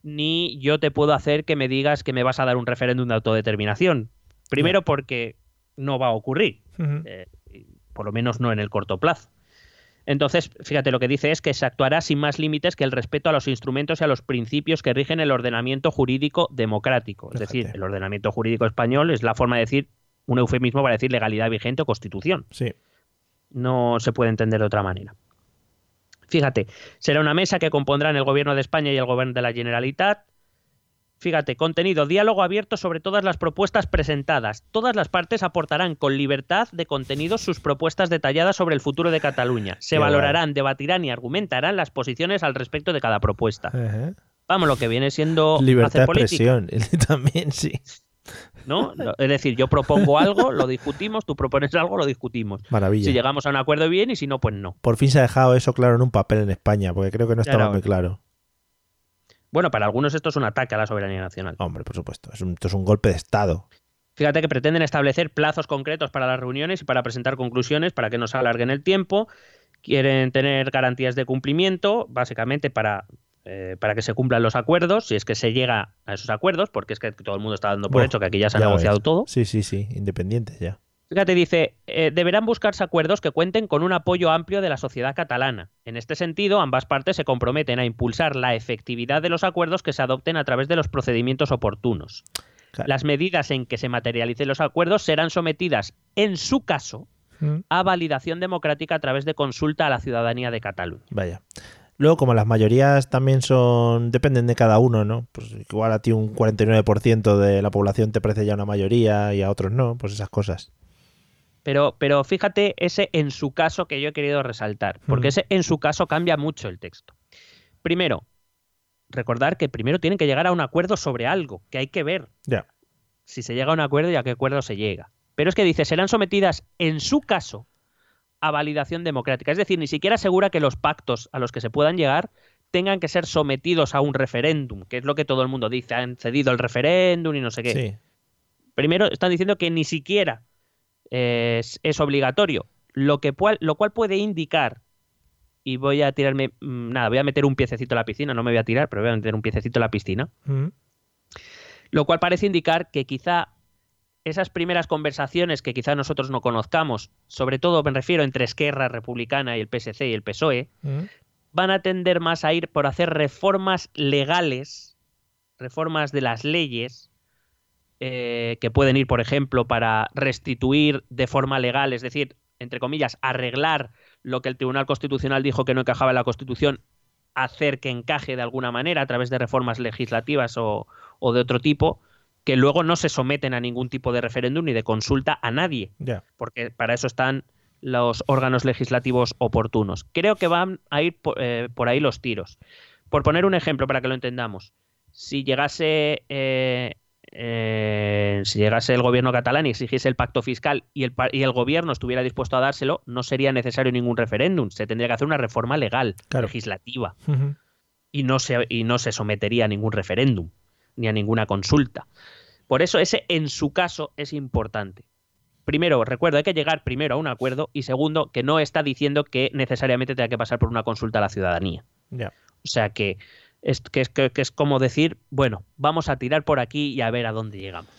ni yo te puedo hacer que me digas que me vas a dar un referéndum de autodeterminación. Primero porque no va a ocurrir, eh, por lo menos no en el corto plazo. Entonces, fíjate, lo que dice es que se actuará sin más límites que el respeto a los instrumentos y a los principios que rigen el ordenamiento jurídico democrático. Es decir, el ordenamiento jurídico español es la forma de decir, un eufemismo para decir legalidad vigente o constitución. Sí. No se puede entender de otra manera. Fíjate, será una mesa que compondrán el Gobierno de España y el Gobierno de la Generalitat. Fíjate, contenido, diálogo abierto sobre todas las propuestas presentadas. Todas las partes aportarán con libertad de contenido sus propuestas detalladas sobre el futuro de Cataluña. Se valorarán, debatirán y argumentarán las posiciones al respecto de cada propuesta. Vamos, lo que viene siendo libertad de expresión. También, sí. ¿no? Es decir, yo propongo algo, lo discutimos, tú propones algo, lo discutimos. Maravilla. Si llegamos a un acuerdo bien y si no, pues no. Por fin se ha dejado eso claro en un papel en España, porque creo que no estaba muy claro. Bueno, para algunos esto es un ataque a la soberanía nacional. Hombre, por supuesto, es un, esto es un golpe de Estado. Fíjate que pretenden establecer plazos concretos para las reuniones y para presentar conclusiones para que no se alarguen el tiempo. Quieren tener garantías de cumplimiento, básicamente para eh, para que se cumplan los acuerdos, si es que se llega a esos acuerdos, porque es que todo el mundo está dando por hecho que aquí ya se ha negociado todo. Sí, sí, sí, independientes ya. Fíjate, dice, eh, deberán buscarse acuerdos que cuenten con un apoyo amplio de la sociedad catalana. En este sentido, ambas partes se comprometen a impulsar la efectividad de los acuerdos que se adopten a través de los procedimientos oportunos. Las medidas en que se materialicen los acuerdos serán sometidas, en su caso, mm. a validación democrática a través de consulta a la ciudadanía de Cataluña. Vaya. Luego, como las mayorías también son. dependen de cada uno, ¿no? Pues igual a ti un 49% de la población te parece ya una mayoría y a otros no, pues esas cosas. Pero, pero fíjate ese en su caso que yo he querido resaltar, porque ese en su caso cambia mucho el texto. Primero, recordar que primero tienen que llegar a un acuerdo sobre algo, que hay que ver. Si se llega a un acuerdo y a qué acuerdo se llega. Pero es que dice, serán sometidas en su caso a validación democrática. Es decir, ni siquiera asegura que los pactos a los que se puedan llegar tengan que ser sometidos a un referéndum, que es lo que todo el mundo dice, han cedido el referéndum y no sé qué. Primero están diciendo que ni siquiera es, obligatorio, lo, que lo cual puede indicar, y voy a tirarme, mm, nada, voy a meter un piececito a la piscina, no me voy a tirar, pero voy a meter un piececito a la piscina, mm. lo cual parece indicar que quizá esas primeras conversaciones que quizá nosotros no conozcamos, sobre todo me refiero entre Esquerra Republicana y el PSC y el PSOE, mm. van a tender más a ir por hacer reformas legales, reformas de las leyes, eh, que pueden ir, por ejemplo, para restituir de forma legal, es decir, entre comillas, arreglar lo que el Tribunal Constitucional dijo que no encajaba en la Constitución, hacer que encaje de alguna manera a través de reformas legislativas o de otro tipo que luego no se someten a ningún tipo de referéndum ni de consulta a nadie, porque para eso están los órganos legislativos oportunos. Creo que van a ir eh, por, ahí los tiros. Por poner un ejemplo para que lo entendamos, si llegase eh, eh, si llegase el gobierno catalán y exigiese el pacto fiscal y el, y el gobierno estuviera dispuesto a dárselo, no sería necesario ningún referéndum. Se tendría que hacer una reforma legal, legislativa. y, no se, y no se sometería a ningún referéndum ni a ninguna consulta. Por eso ese en su caso es importante. primero, recuerdo, hay que llegar primero a un acuerdo y segundo, que no está diciendo que necesariamente tenga que pasar por una consulta a la ciudadanía. O sea que es, que, es, que, que es como decir, bueno, vamos a tirar por aquí y a ver a dónde llegamos.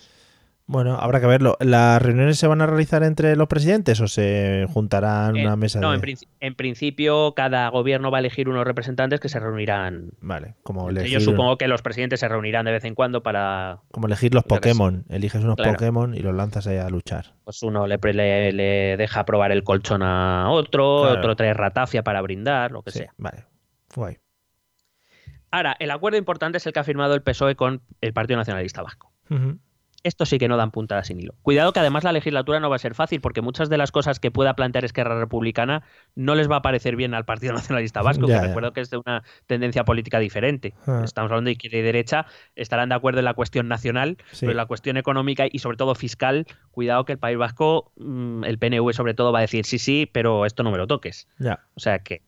Bueno, habrá que verlo. ¿Las reuniones se van a realizar entre los presidentes o se juntarán una mesa no, de... en, princi- en principio cada gobierno va a elegir unos representantes que se reunirán. Vale, como elegir, Yo supongo que los presidentes se reunirán de vez en cuando para, como elegir los. Pokémon. Eliges unos Claro. Pokémon y los lanzas ahí a luchar. pues uno le, pre- le, le deja probar el colchón a otro, Claro. otro trae ratafia para brindar, lo que Sí, sea. vale. Guay. Ahora, el acuerdo importante es el que ha firmado el PSOE con el Partido Nacionalista Vasco. Esto sí que no dan puntada sin hilo. Cuidado que además la legislatura no va a ser fácil porque muchas de las cosas que pueda plantear Esquerra Republicana no les va a parecer bien al Partido Nacionalista Vasco, que recuerdo que es de una tendencia política diferente. Ah. Estamos hablando de izquierda y derecha, estarán de acuerdo en la cuestión nacional, Sí. pero en la cuestión económica y sobre todo fiscal, cuidado que el País Vasco, mm, el PNV sobre todo va a decir sí, sí, pero esto no me lo toques. O sea que.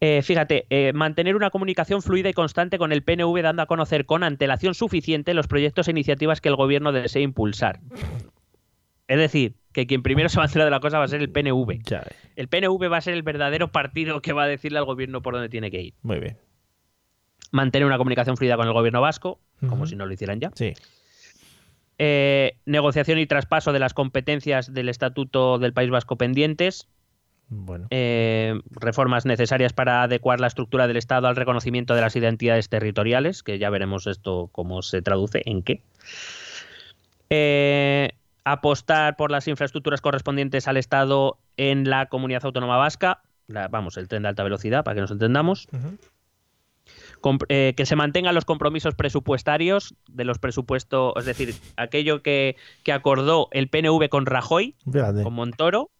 Eh, fíjate, eh, mantener una comunicación fluida y constante con el PNV dando a conocer con antelación suficiente los proyectos e iniciativas que el gobierno desee impulsar. Es decir, que quien primero se va a enterar de la cosa va a ser el PNV. El PNV va a ser el verdadero partido que va a decirle al gobierno por dónde tiene que ir. Muy bien. Mantener una comunicación fluida con el gobierno vasco, como si no lo hicieran ya. Sí. Eh, negociación y traspaso de las competencias del Estatuto del País Vasco pendientes. Bueno. eh, reformas necesarias para adecuar la estructura del Estado al reconocimiento de las identidades territoriales, que ya veremos esto cómo se traduce en qué. Eh, apostar por las infraestructuras correspondientes al Estado en la comunidad autónoma vasca, la- vamos, el tren de alta velocidad, para que nos entendamos. Com- eh, que se mantengan los compromisos presupuestarios de los presupuestos, es decir, aquello que, que acordó el PNV con Rajoy, con Montoro,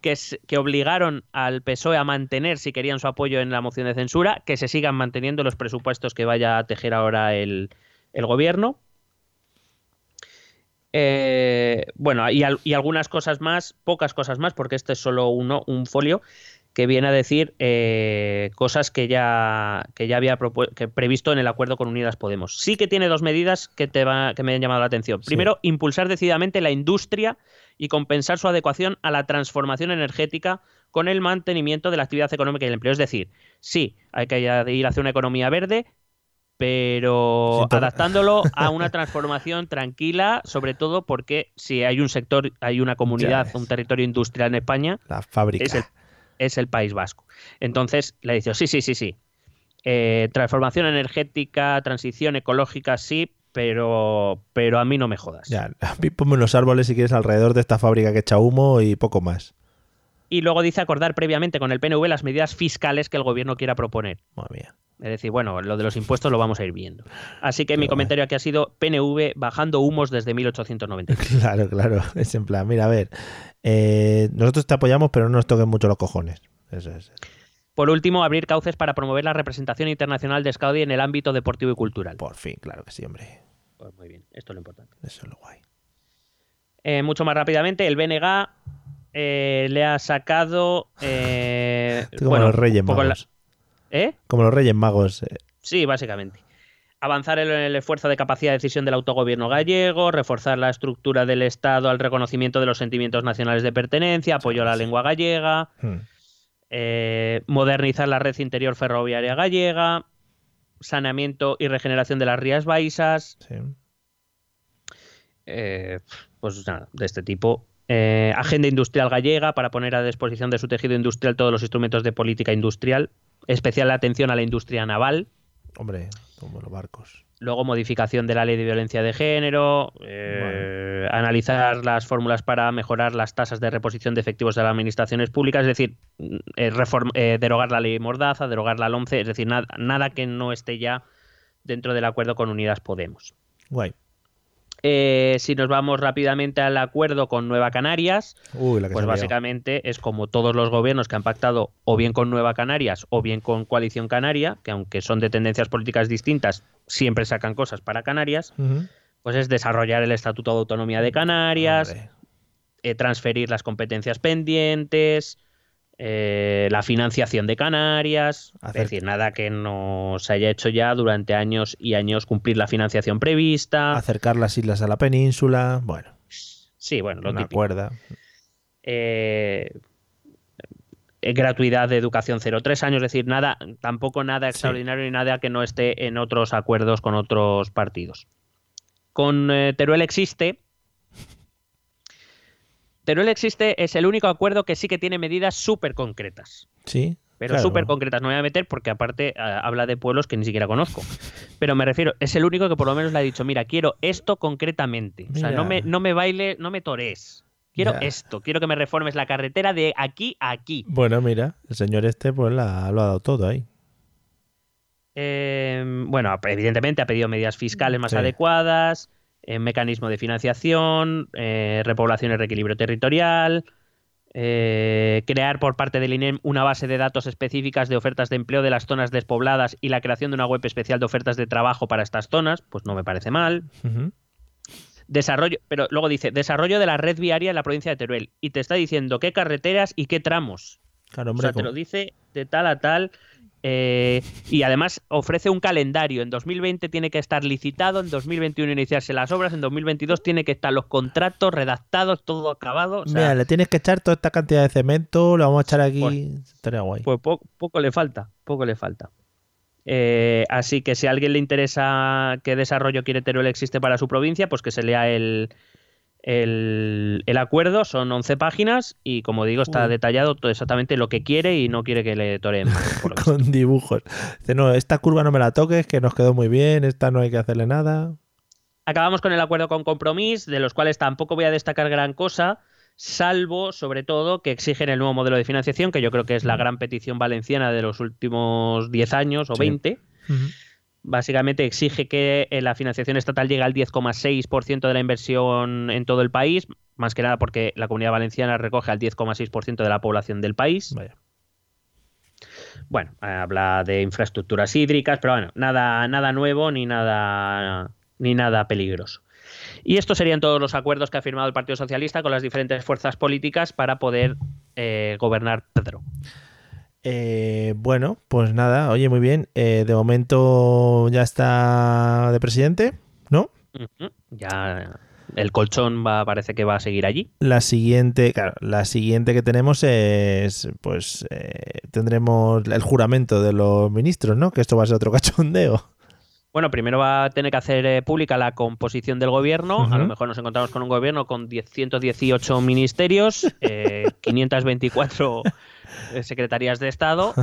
que, es- que obligaron al PSOE a mantener, si querían su apoyo en la moción de censura, que se sigan manteniendo los presupuestos que vaya a tejer ahora el, el gobierno. Eh, bueno, y, al- y algunas cosas más, pocas cosas más, porque este es solo uno, un folio que viene a decir eh, cosas que ya, que ya había que previsto en el acuerdo con Unidas Podemos. Sí que tiene dos medidas que, te va- que me han llamado la atención. Sí. Primero, impulsar decididamente la industria y compensar su adecuación a la transformación energética con el mantenimiento de la actividad económica y el empleo. Es decir, sí, hay que ir hacia una economía verde, pero adaptándolo a una transformación tranquila, sobre todo porque si hay un sector, hay una comunidad, un territorio industrial en España, La fábrica. es el, es el País Vasco. Entonces le dice, sí, sí, sí, sí. Eh, transformación energética, transición ecológica, sí, pero, pero a mí no me jodas. Ya, ponme unos árboles si quieres alrededor de esta fábrica que echa humo y poco más. Y luego dice acordar previamente con el PNV las medidas fiscales que el gobierno quiera proponer. Madre mía. Es decir, bueno, lo de los impuestos lo vamos a ir viendo. Así que mi comentario aquí ha sido PNV bajando humos desde 1890. Claro, claro. Es en plan, mira, a ver. eh, nosotros te apoyamos, pero no nos toquen mucho los cojones. Eso es. Por último, abrir cauces para promover la representación internacional de Scaudi en el ámbito deportivo y cultural. Por fin, claro que sí, hombre. Pues muy bien, esto es lo importante. Eso es lo guay. Eh, mucho más rápidamente, el BNG eh, le ha sacado. eh, Como bueno, los Reyes la- Magos. ¿Eh? Como los Reyes Magos. eh, Sí, básicamente. Avanzar en el esfuerzo de capacidad de decisión del autogobierno gallego, reforzar la estructura del Estado al reconocimiento de los sentimientos nacionales de pertenencia, apoyo a la lengua gallega, hmm. Eh, modernizar la red interior ferroviaria gallega, saneamiento y regeneración de las rías baixas, Sí. eh, pues nada, de este tipo. Eh, agenda industrial gallega para poner a disposición de su tejido industrial todos los instrumentos de política industrial, especial atención a la industria naval, Hombre, como los barcos. luego modificación de la ley de violencia de género, eh, analizar las fórmulas para mejorar las tasas de reposición de efectivos de las administraciones públicas, es decir, mm, eh, eh, derogar la ley Mordaza, derogar la LOMCE, es decir, nada, nada que no esté ya dentro del acuerdo con Unidas Podemos. Guay. Eh, si nos vamos rápidamente al acuerdo con Nueva Canarias, Uy, pues básicamente es como todos los gobiernos que han pactado o bien con Nueva Canarias o bien con Coalición Canaria, que aunque son de tendencias políticas distintas, siempre sacan cosas para Canarias, pues es desarrollar el Estatuto de Autonomía de Canarias, eh, transferir las competencias pendientes, eh, la financiación de Canarias, es decir, nada que no se haya hecho ya durante años y años cumplir la financiación prevista. Acercar las islas a la península. Bueno. Sí, bueno, lo una típico. cuerda. Eh, eh, gratuidad de educación cero tres años, es decir, nada, tampoco nada Sí. extraordinario ni nada que no esté en otros acuerdos con otros partidos. Con eh, Teruel existe. Teruel existe es el único acuerdo que sí que tiene medidas súper concretas. Sí. Pero claro. súper concretas, no me voy a meter porque aparte ah, habla de pueblos que ni siquiera conozco. Pero me refiero, es el único que por lo menos le ha dicho, mira, quiero esto concretamente. O sea, no me, no me baile, no me torees. Quiero esto, quiero que me reformes la carretera de aquí a aquí. Bueno, mira, el señor este pues la- lo ha dado todo ahí. Eh, bueno, evidentemente ha pedido medidas fiscales más Sí. adecuadas, eh, mecanismo de financiación, eh, repoblación y reequilibrio territorial, eh, crear por parte del INEM una base de datos específicas de ofertas de empleo de las zonas despobladas y la creación de una web especial de ofertas de trabajo para estas zonas, pues no me parece mal. Desarrollo, pero luego dice, desarrollo de la red viaria en la provincia de Teruel. Y te está diciendo qué carreteras y qué tramos. Claro, O hombre. sea, te lo dice de tal a tal. Eh, y además ofrece un calendario. En 2020 tiene que estar licitado, en 2021 iniciarse las obras, en 2022 tiene que estar los contratos redactados, todo acabado. O sea, Mira, le tienes que echar toda esta cantidad de cemento, lo vamos a echar aquí. Pues- Estaría guay. pues po- poco le falta, poco le falta. Eh, así que si a alguien le interesa qué desarrollo quiere Teruel existe para su provincia, pues que se lea el, el, el acuerdo. Son 11 páginas y, como digo, está Uy. detallado todo exactamente lo que quiere y no quiere que le toreen. Con dibujos. Dice, no, esta curva no me la toques, que nos quedó muy bien, esta no hay que hacerle nada. Acabamos con el acuerdo con Compromís, de los cuales tampoco voy a destacar gran cosa, salvo, sobre todo, que exigen el nuevo modelo de financiación, que yo creo que es la gran petición valenciana de los últimos 10 años o Sí. 20. Básicamente exige que eh, la financiación estatal llegue al 10,6% de la inversión en todo el país, más que nada porque la comunidad valenciana recoge al 10,6% de la población del país. Vaya. Bueno, habla de infraestructuras hídricas, pero bueno, nada, nada nuevo ni nada, ni nada peligroso. Y estos serían todos los acuerdos que ha firmado el Partido Socialista con las diferentes fuerzas políticas para poder eh, gobernar Pedro. Eh, bueno, pues nada, oye, muy bien. Eh, de momento ya está de presidente, ¿no? Ya el colchón va, parece que va a seguir allí. La siguiente, claro, la siguiente que tenemos es, pues, eh, tendremos el juramento de los ministros, ¿no? Que esto va a ser otro cachondeo. Bueno, primero va a tener que hacer eh, pública la composición del gobierno. A lo mejor nos encontramos con un gobierno con 10 118 ministerios, eh, 524 eh, secretarías de Estado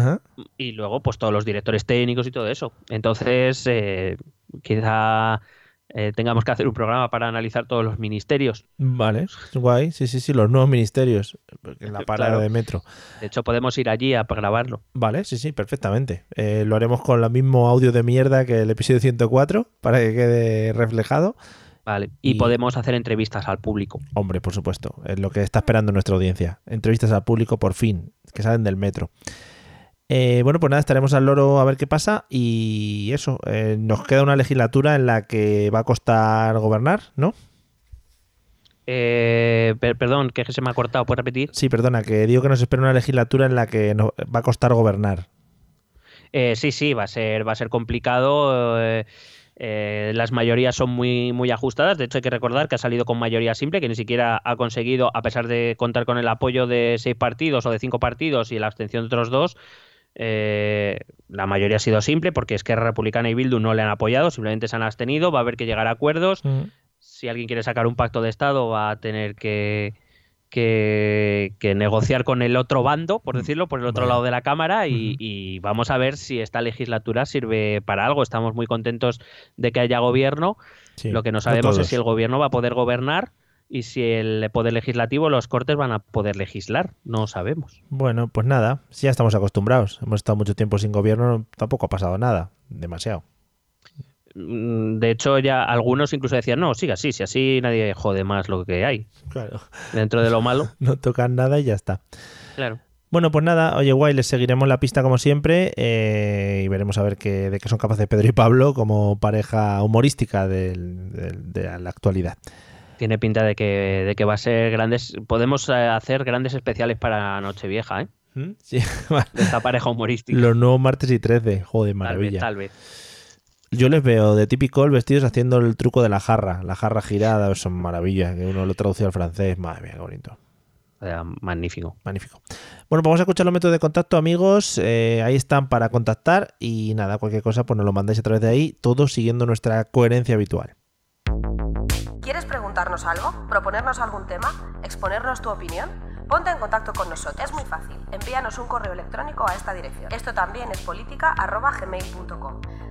y luego pues todos los directores técnicos y todo eso. Entonces, eh, quizá eh, tengamos que hacer un programa para analizar todos los ministerios. Vale, guay, sí, sí, sí, los nuevos ministerios en la parada Claro. de metro. De hecho, podemos ir allí a grabarlo. Vale, sí, sí, perfectamente. Eh, lo haremos con el mismo audio de mierda que el episodio 104 para que quede reflejado. Vale. Y, Y- podemos hacer entrevistas al público. Hombre, por supuesto, es lo que está esperando nuestra audiencia. Entrevistas al público, por fin, que salen del metro. Eh, bueno, pues nada, estaremos al loro a ver qué pasa y eso, eh, nos queda una legislatura en la que va a costar gobernar, ¿no? Eh, per- perdón, que se me ha cortado. ¿Puedes repetir? Sí, perdona, que digo que nos espera una legislatura en la que nos va a costar gobernar. Eh, sí, sí, va a ser, va a ser complicado. eh, eh, las mayorías son muy, muy ajustadas. De hecho, hay que recordar que ha salido con mayoría simple, que ni siquiera ha conseguido, a pesar de contar con el apoyo de seis partidos o de cinco partidos y la abstención de otros dos, eh, la mayoría ha sido simple porque es que Republicana y Bildu no le han apoyado, simplemente se han abstenido. Va a haber que llegar a acuerdos. Si alguien quiere sacar un pacto de Estado, va a tener que, que, que negociar con el otro bando, por decirlo, por el otro lado de la Cámara y, vamos a ver si esta legislatura sirve para algo. Estamos muy contentos de que haya gobierno. Sí, Lo que no sabemos es si el gobierno va a poder gobernar y si el poder legislativo, los cortes van a poder legislar. No sabemos. Bueno, pues nada, si ya estamos acostumbrados. Hemos estado mucho tiempo sin gobierno, tampoco ha pasado nada, demasiado. Mm, De hecho, ya algunos incluso decían, no, siga así, si así nadie jode más lo que hay. Claro. Dentro de lo malo, No tocan nada y ya está. claro. Bueno, pues nada, oye, guay, les seguiremos la pista como siempre eh, y veremos a ver qué, de qué son capaces Pedro y Pablo como pareja humorística del- del- de la actualidad. Tiene pinta de que, de que va a ser grandes. Podemos eh, hacer grandes especiales para Nochevieja, ¿eh? Sí, vale. De esta pareja humorística. Los nuevos martes y 13, joder, tal vez, maravilla. tal vez. Yo les veo de típico vestidos haciendo el truco de la jarra, la jarra girada, son maravillas, que uno lo traduce al francés, madre mía, qué bonito. magnífico. Magnífico. Bueno, pues vamos a escuchar los métodos de contacto, amigos. Eh, ahí están para contactar y nada, cualquier cosa, pues nos lo mandáis a través de ahí, todo siguiendo nuestra coherencia habitual. ¿Quieres preguntarnos algo? ¿Proponernos algún tema? ¿Exponernos tu opinión? Ponte en contacto con nosotros. Es muy fácil. Envíanos un correo electrónico a esta dirección. Esto también es política.gmail.com.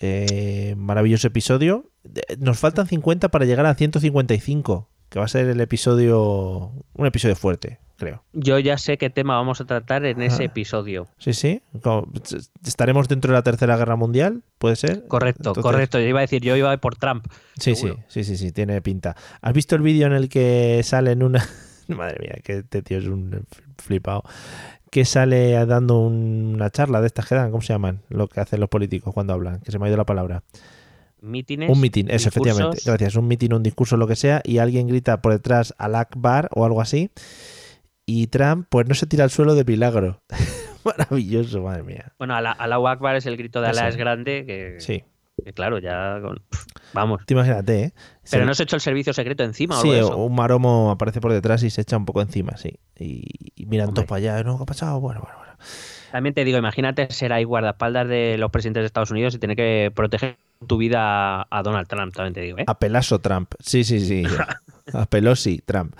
eh, maravilloso episodio. Nos faltan 50 para llegar a 155, que va a ser el episodio, un episodio fuerte, creo. Yo ya sé qué tema vamos a tratar en ese episodio. Sí, sí. ¿Estaremos dentro de la Tercera Guerra Mundial? ¿Puede ser? Correcto, correcto. Yo iba a decir, yo iba por Trump. Sí, sí, sí, sí, sí, tiene pinta. ¿Has visto el vídeo en el que sale en una... Madre mía, que este tío es un flipado que sale dando una charla de estas que dan, ¿cómo se llaman? Lo que hacen los políticos cuando hablan, que se me ha ido la palabra. Mítines. Un mitin, eso, efectivamente. Gracias. Un mitin, un discurso, lo que sea, y alguien grita por detrás al Akbar o algo así. Y Trump, pues no se tira al suelo de milagro. Maravilloso, madre mía. Bueno, Allahu Akbar es el grito de Alá es grande, que, sí. que claro, ya vamos. imagínate, ¿eh? Pero no se echó el servicio secreto encima sí, o algo un maromo aparece por detrás y se echa un poco encima, sí. Y, miran todos para allá, ¿no? ¿Qué ha pasado? Bueno, bueno, bueno. También te digo, imagínate ser ahí guardaespaldas de los presidentes de Estados Unidos y tener que proteger tu vida a Donald Trump, también te digo, ¿eh? A Pelaso Trump, sí, sí, sí. a Pelosi Trump.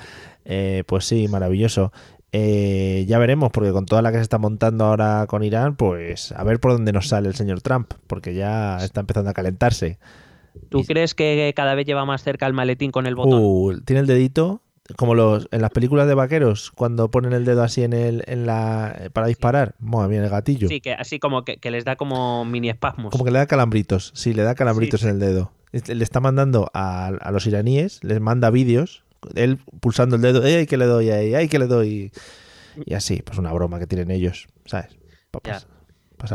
Eh, pues sí, maravilloso. Eh, ya veremos, porque con toda la que se está montando ahora con Irán, pues a ver por dónde nos sale el señor Trump, porque ya está empezando a calentarse. ¿Tú crees que cada vez lleva más cerca el maletín con el botón? Uh, tiene el dedito, como los en las películas de vaqueros, cuando ponen el dedo así en el en la para disparar, madre mía, el gatillo. Sí, que así como que, les da como mini espasmos. Como que le da calambritos, sí, le da calambritos en el dedo. Le está mandando a, los iraníes, les manda vídeos, él pulsando el dedo, ¡ay, que le doy ahí! ¡ay, que le doy! Y así, pues una broma que tienen ellos, ¿sabes?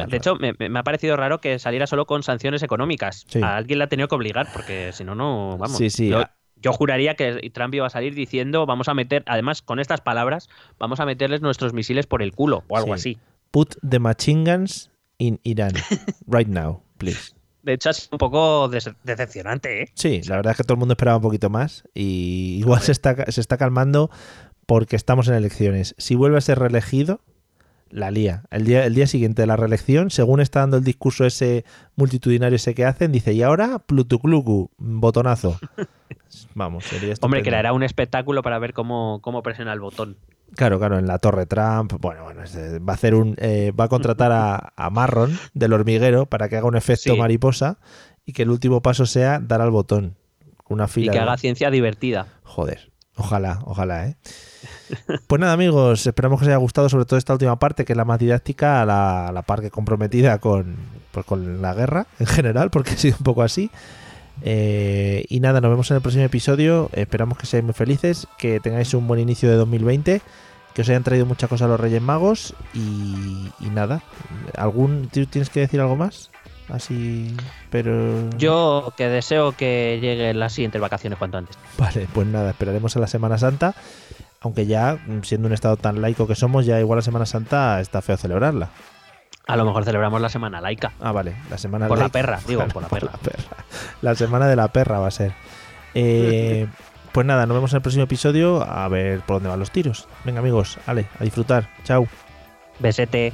De hecho, me, ha parecido raro que saliera solo con sanciones económicas. A alguien la ha tenido que obligar, porque si no, no, vamos. Sí, sí. Yo, juraría que Trump iba a salir diciendo, vamos a meter, además con estas palabras, vamos a meterles nuestros misiles por el culo o algo así. Put the machine guns in Iran right now, please. De hecho, es un poco decepcionante, ¿eh? Sí, la verdad es que todo el mundo esperaba un poquito más y igual se está, se está calmando porque estamos en elecciones. Si vuelve a ser reelegido, la lía. El día, el día siguiente de la reelección, según está dando el discurso ese multitudinario ese que hacen, dice, y ahora Plutuclucu, botonazo. Vamos, sería Hombre, creará un espectáculo para ver cómo, cómo presiona el botón. Claro, claro, en la Torre Trump. Bueno, bueno, va a hacer un, eh, va a contratar a, Marron del hormiguero para que haga un efecto mariposa y que el último paso sea dar al botón. Una fila. Y que haga ciencia divertida. Joder, ojalá, ojalá, ¿eh? Pues nada, amigos, esperamos que os haya gustado sobre todo esta última parte, que es la más didáctica, la, la parte comprometida con, pues, con la guerra en general, porque ha sido un poco así. Eh, y nada, nos vemos en el próximo episodio. Esperamos que seáis muy felices, que tengáis un buen inicio de 2020, que os hayan traído muchas cosas a los Reyes Magos. Y, nada, ¿algún tienes que decir algo más? Así, pero. Yo que deseo que lleguen las siguientes vacaciones cuanto antes. Vale, pues nada, esperaremos a la Semana Santa aunque ya, siendo un estado tan laico que somos, ya igual la Semana Santa está feo celebrarla. A lo mejor celebramos la semana laica. Ah, vale, la semana Por la perra, digo, por, la, perra. la semana de la perra va a ser. Eh, pues nada, nos vemos en el próximo episodio a ver por dónde van los tiros. Venga, amigos, ale, a disfrutar. Chao. Besete.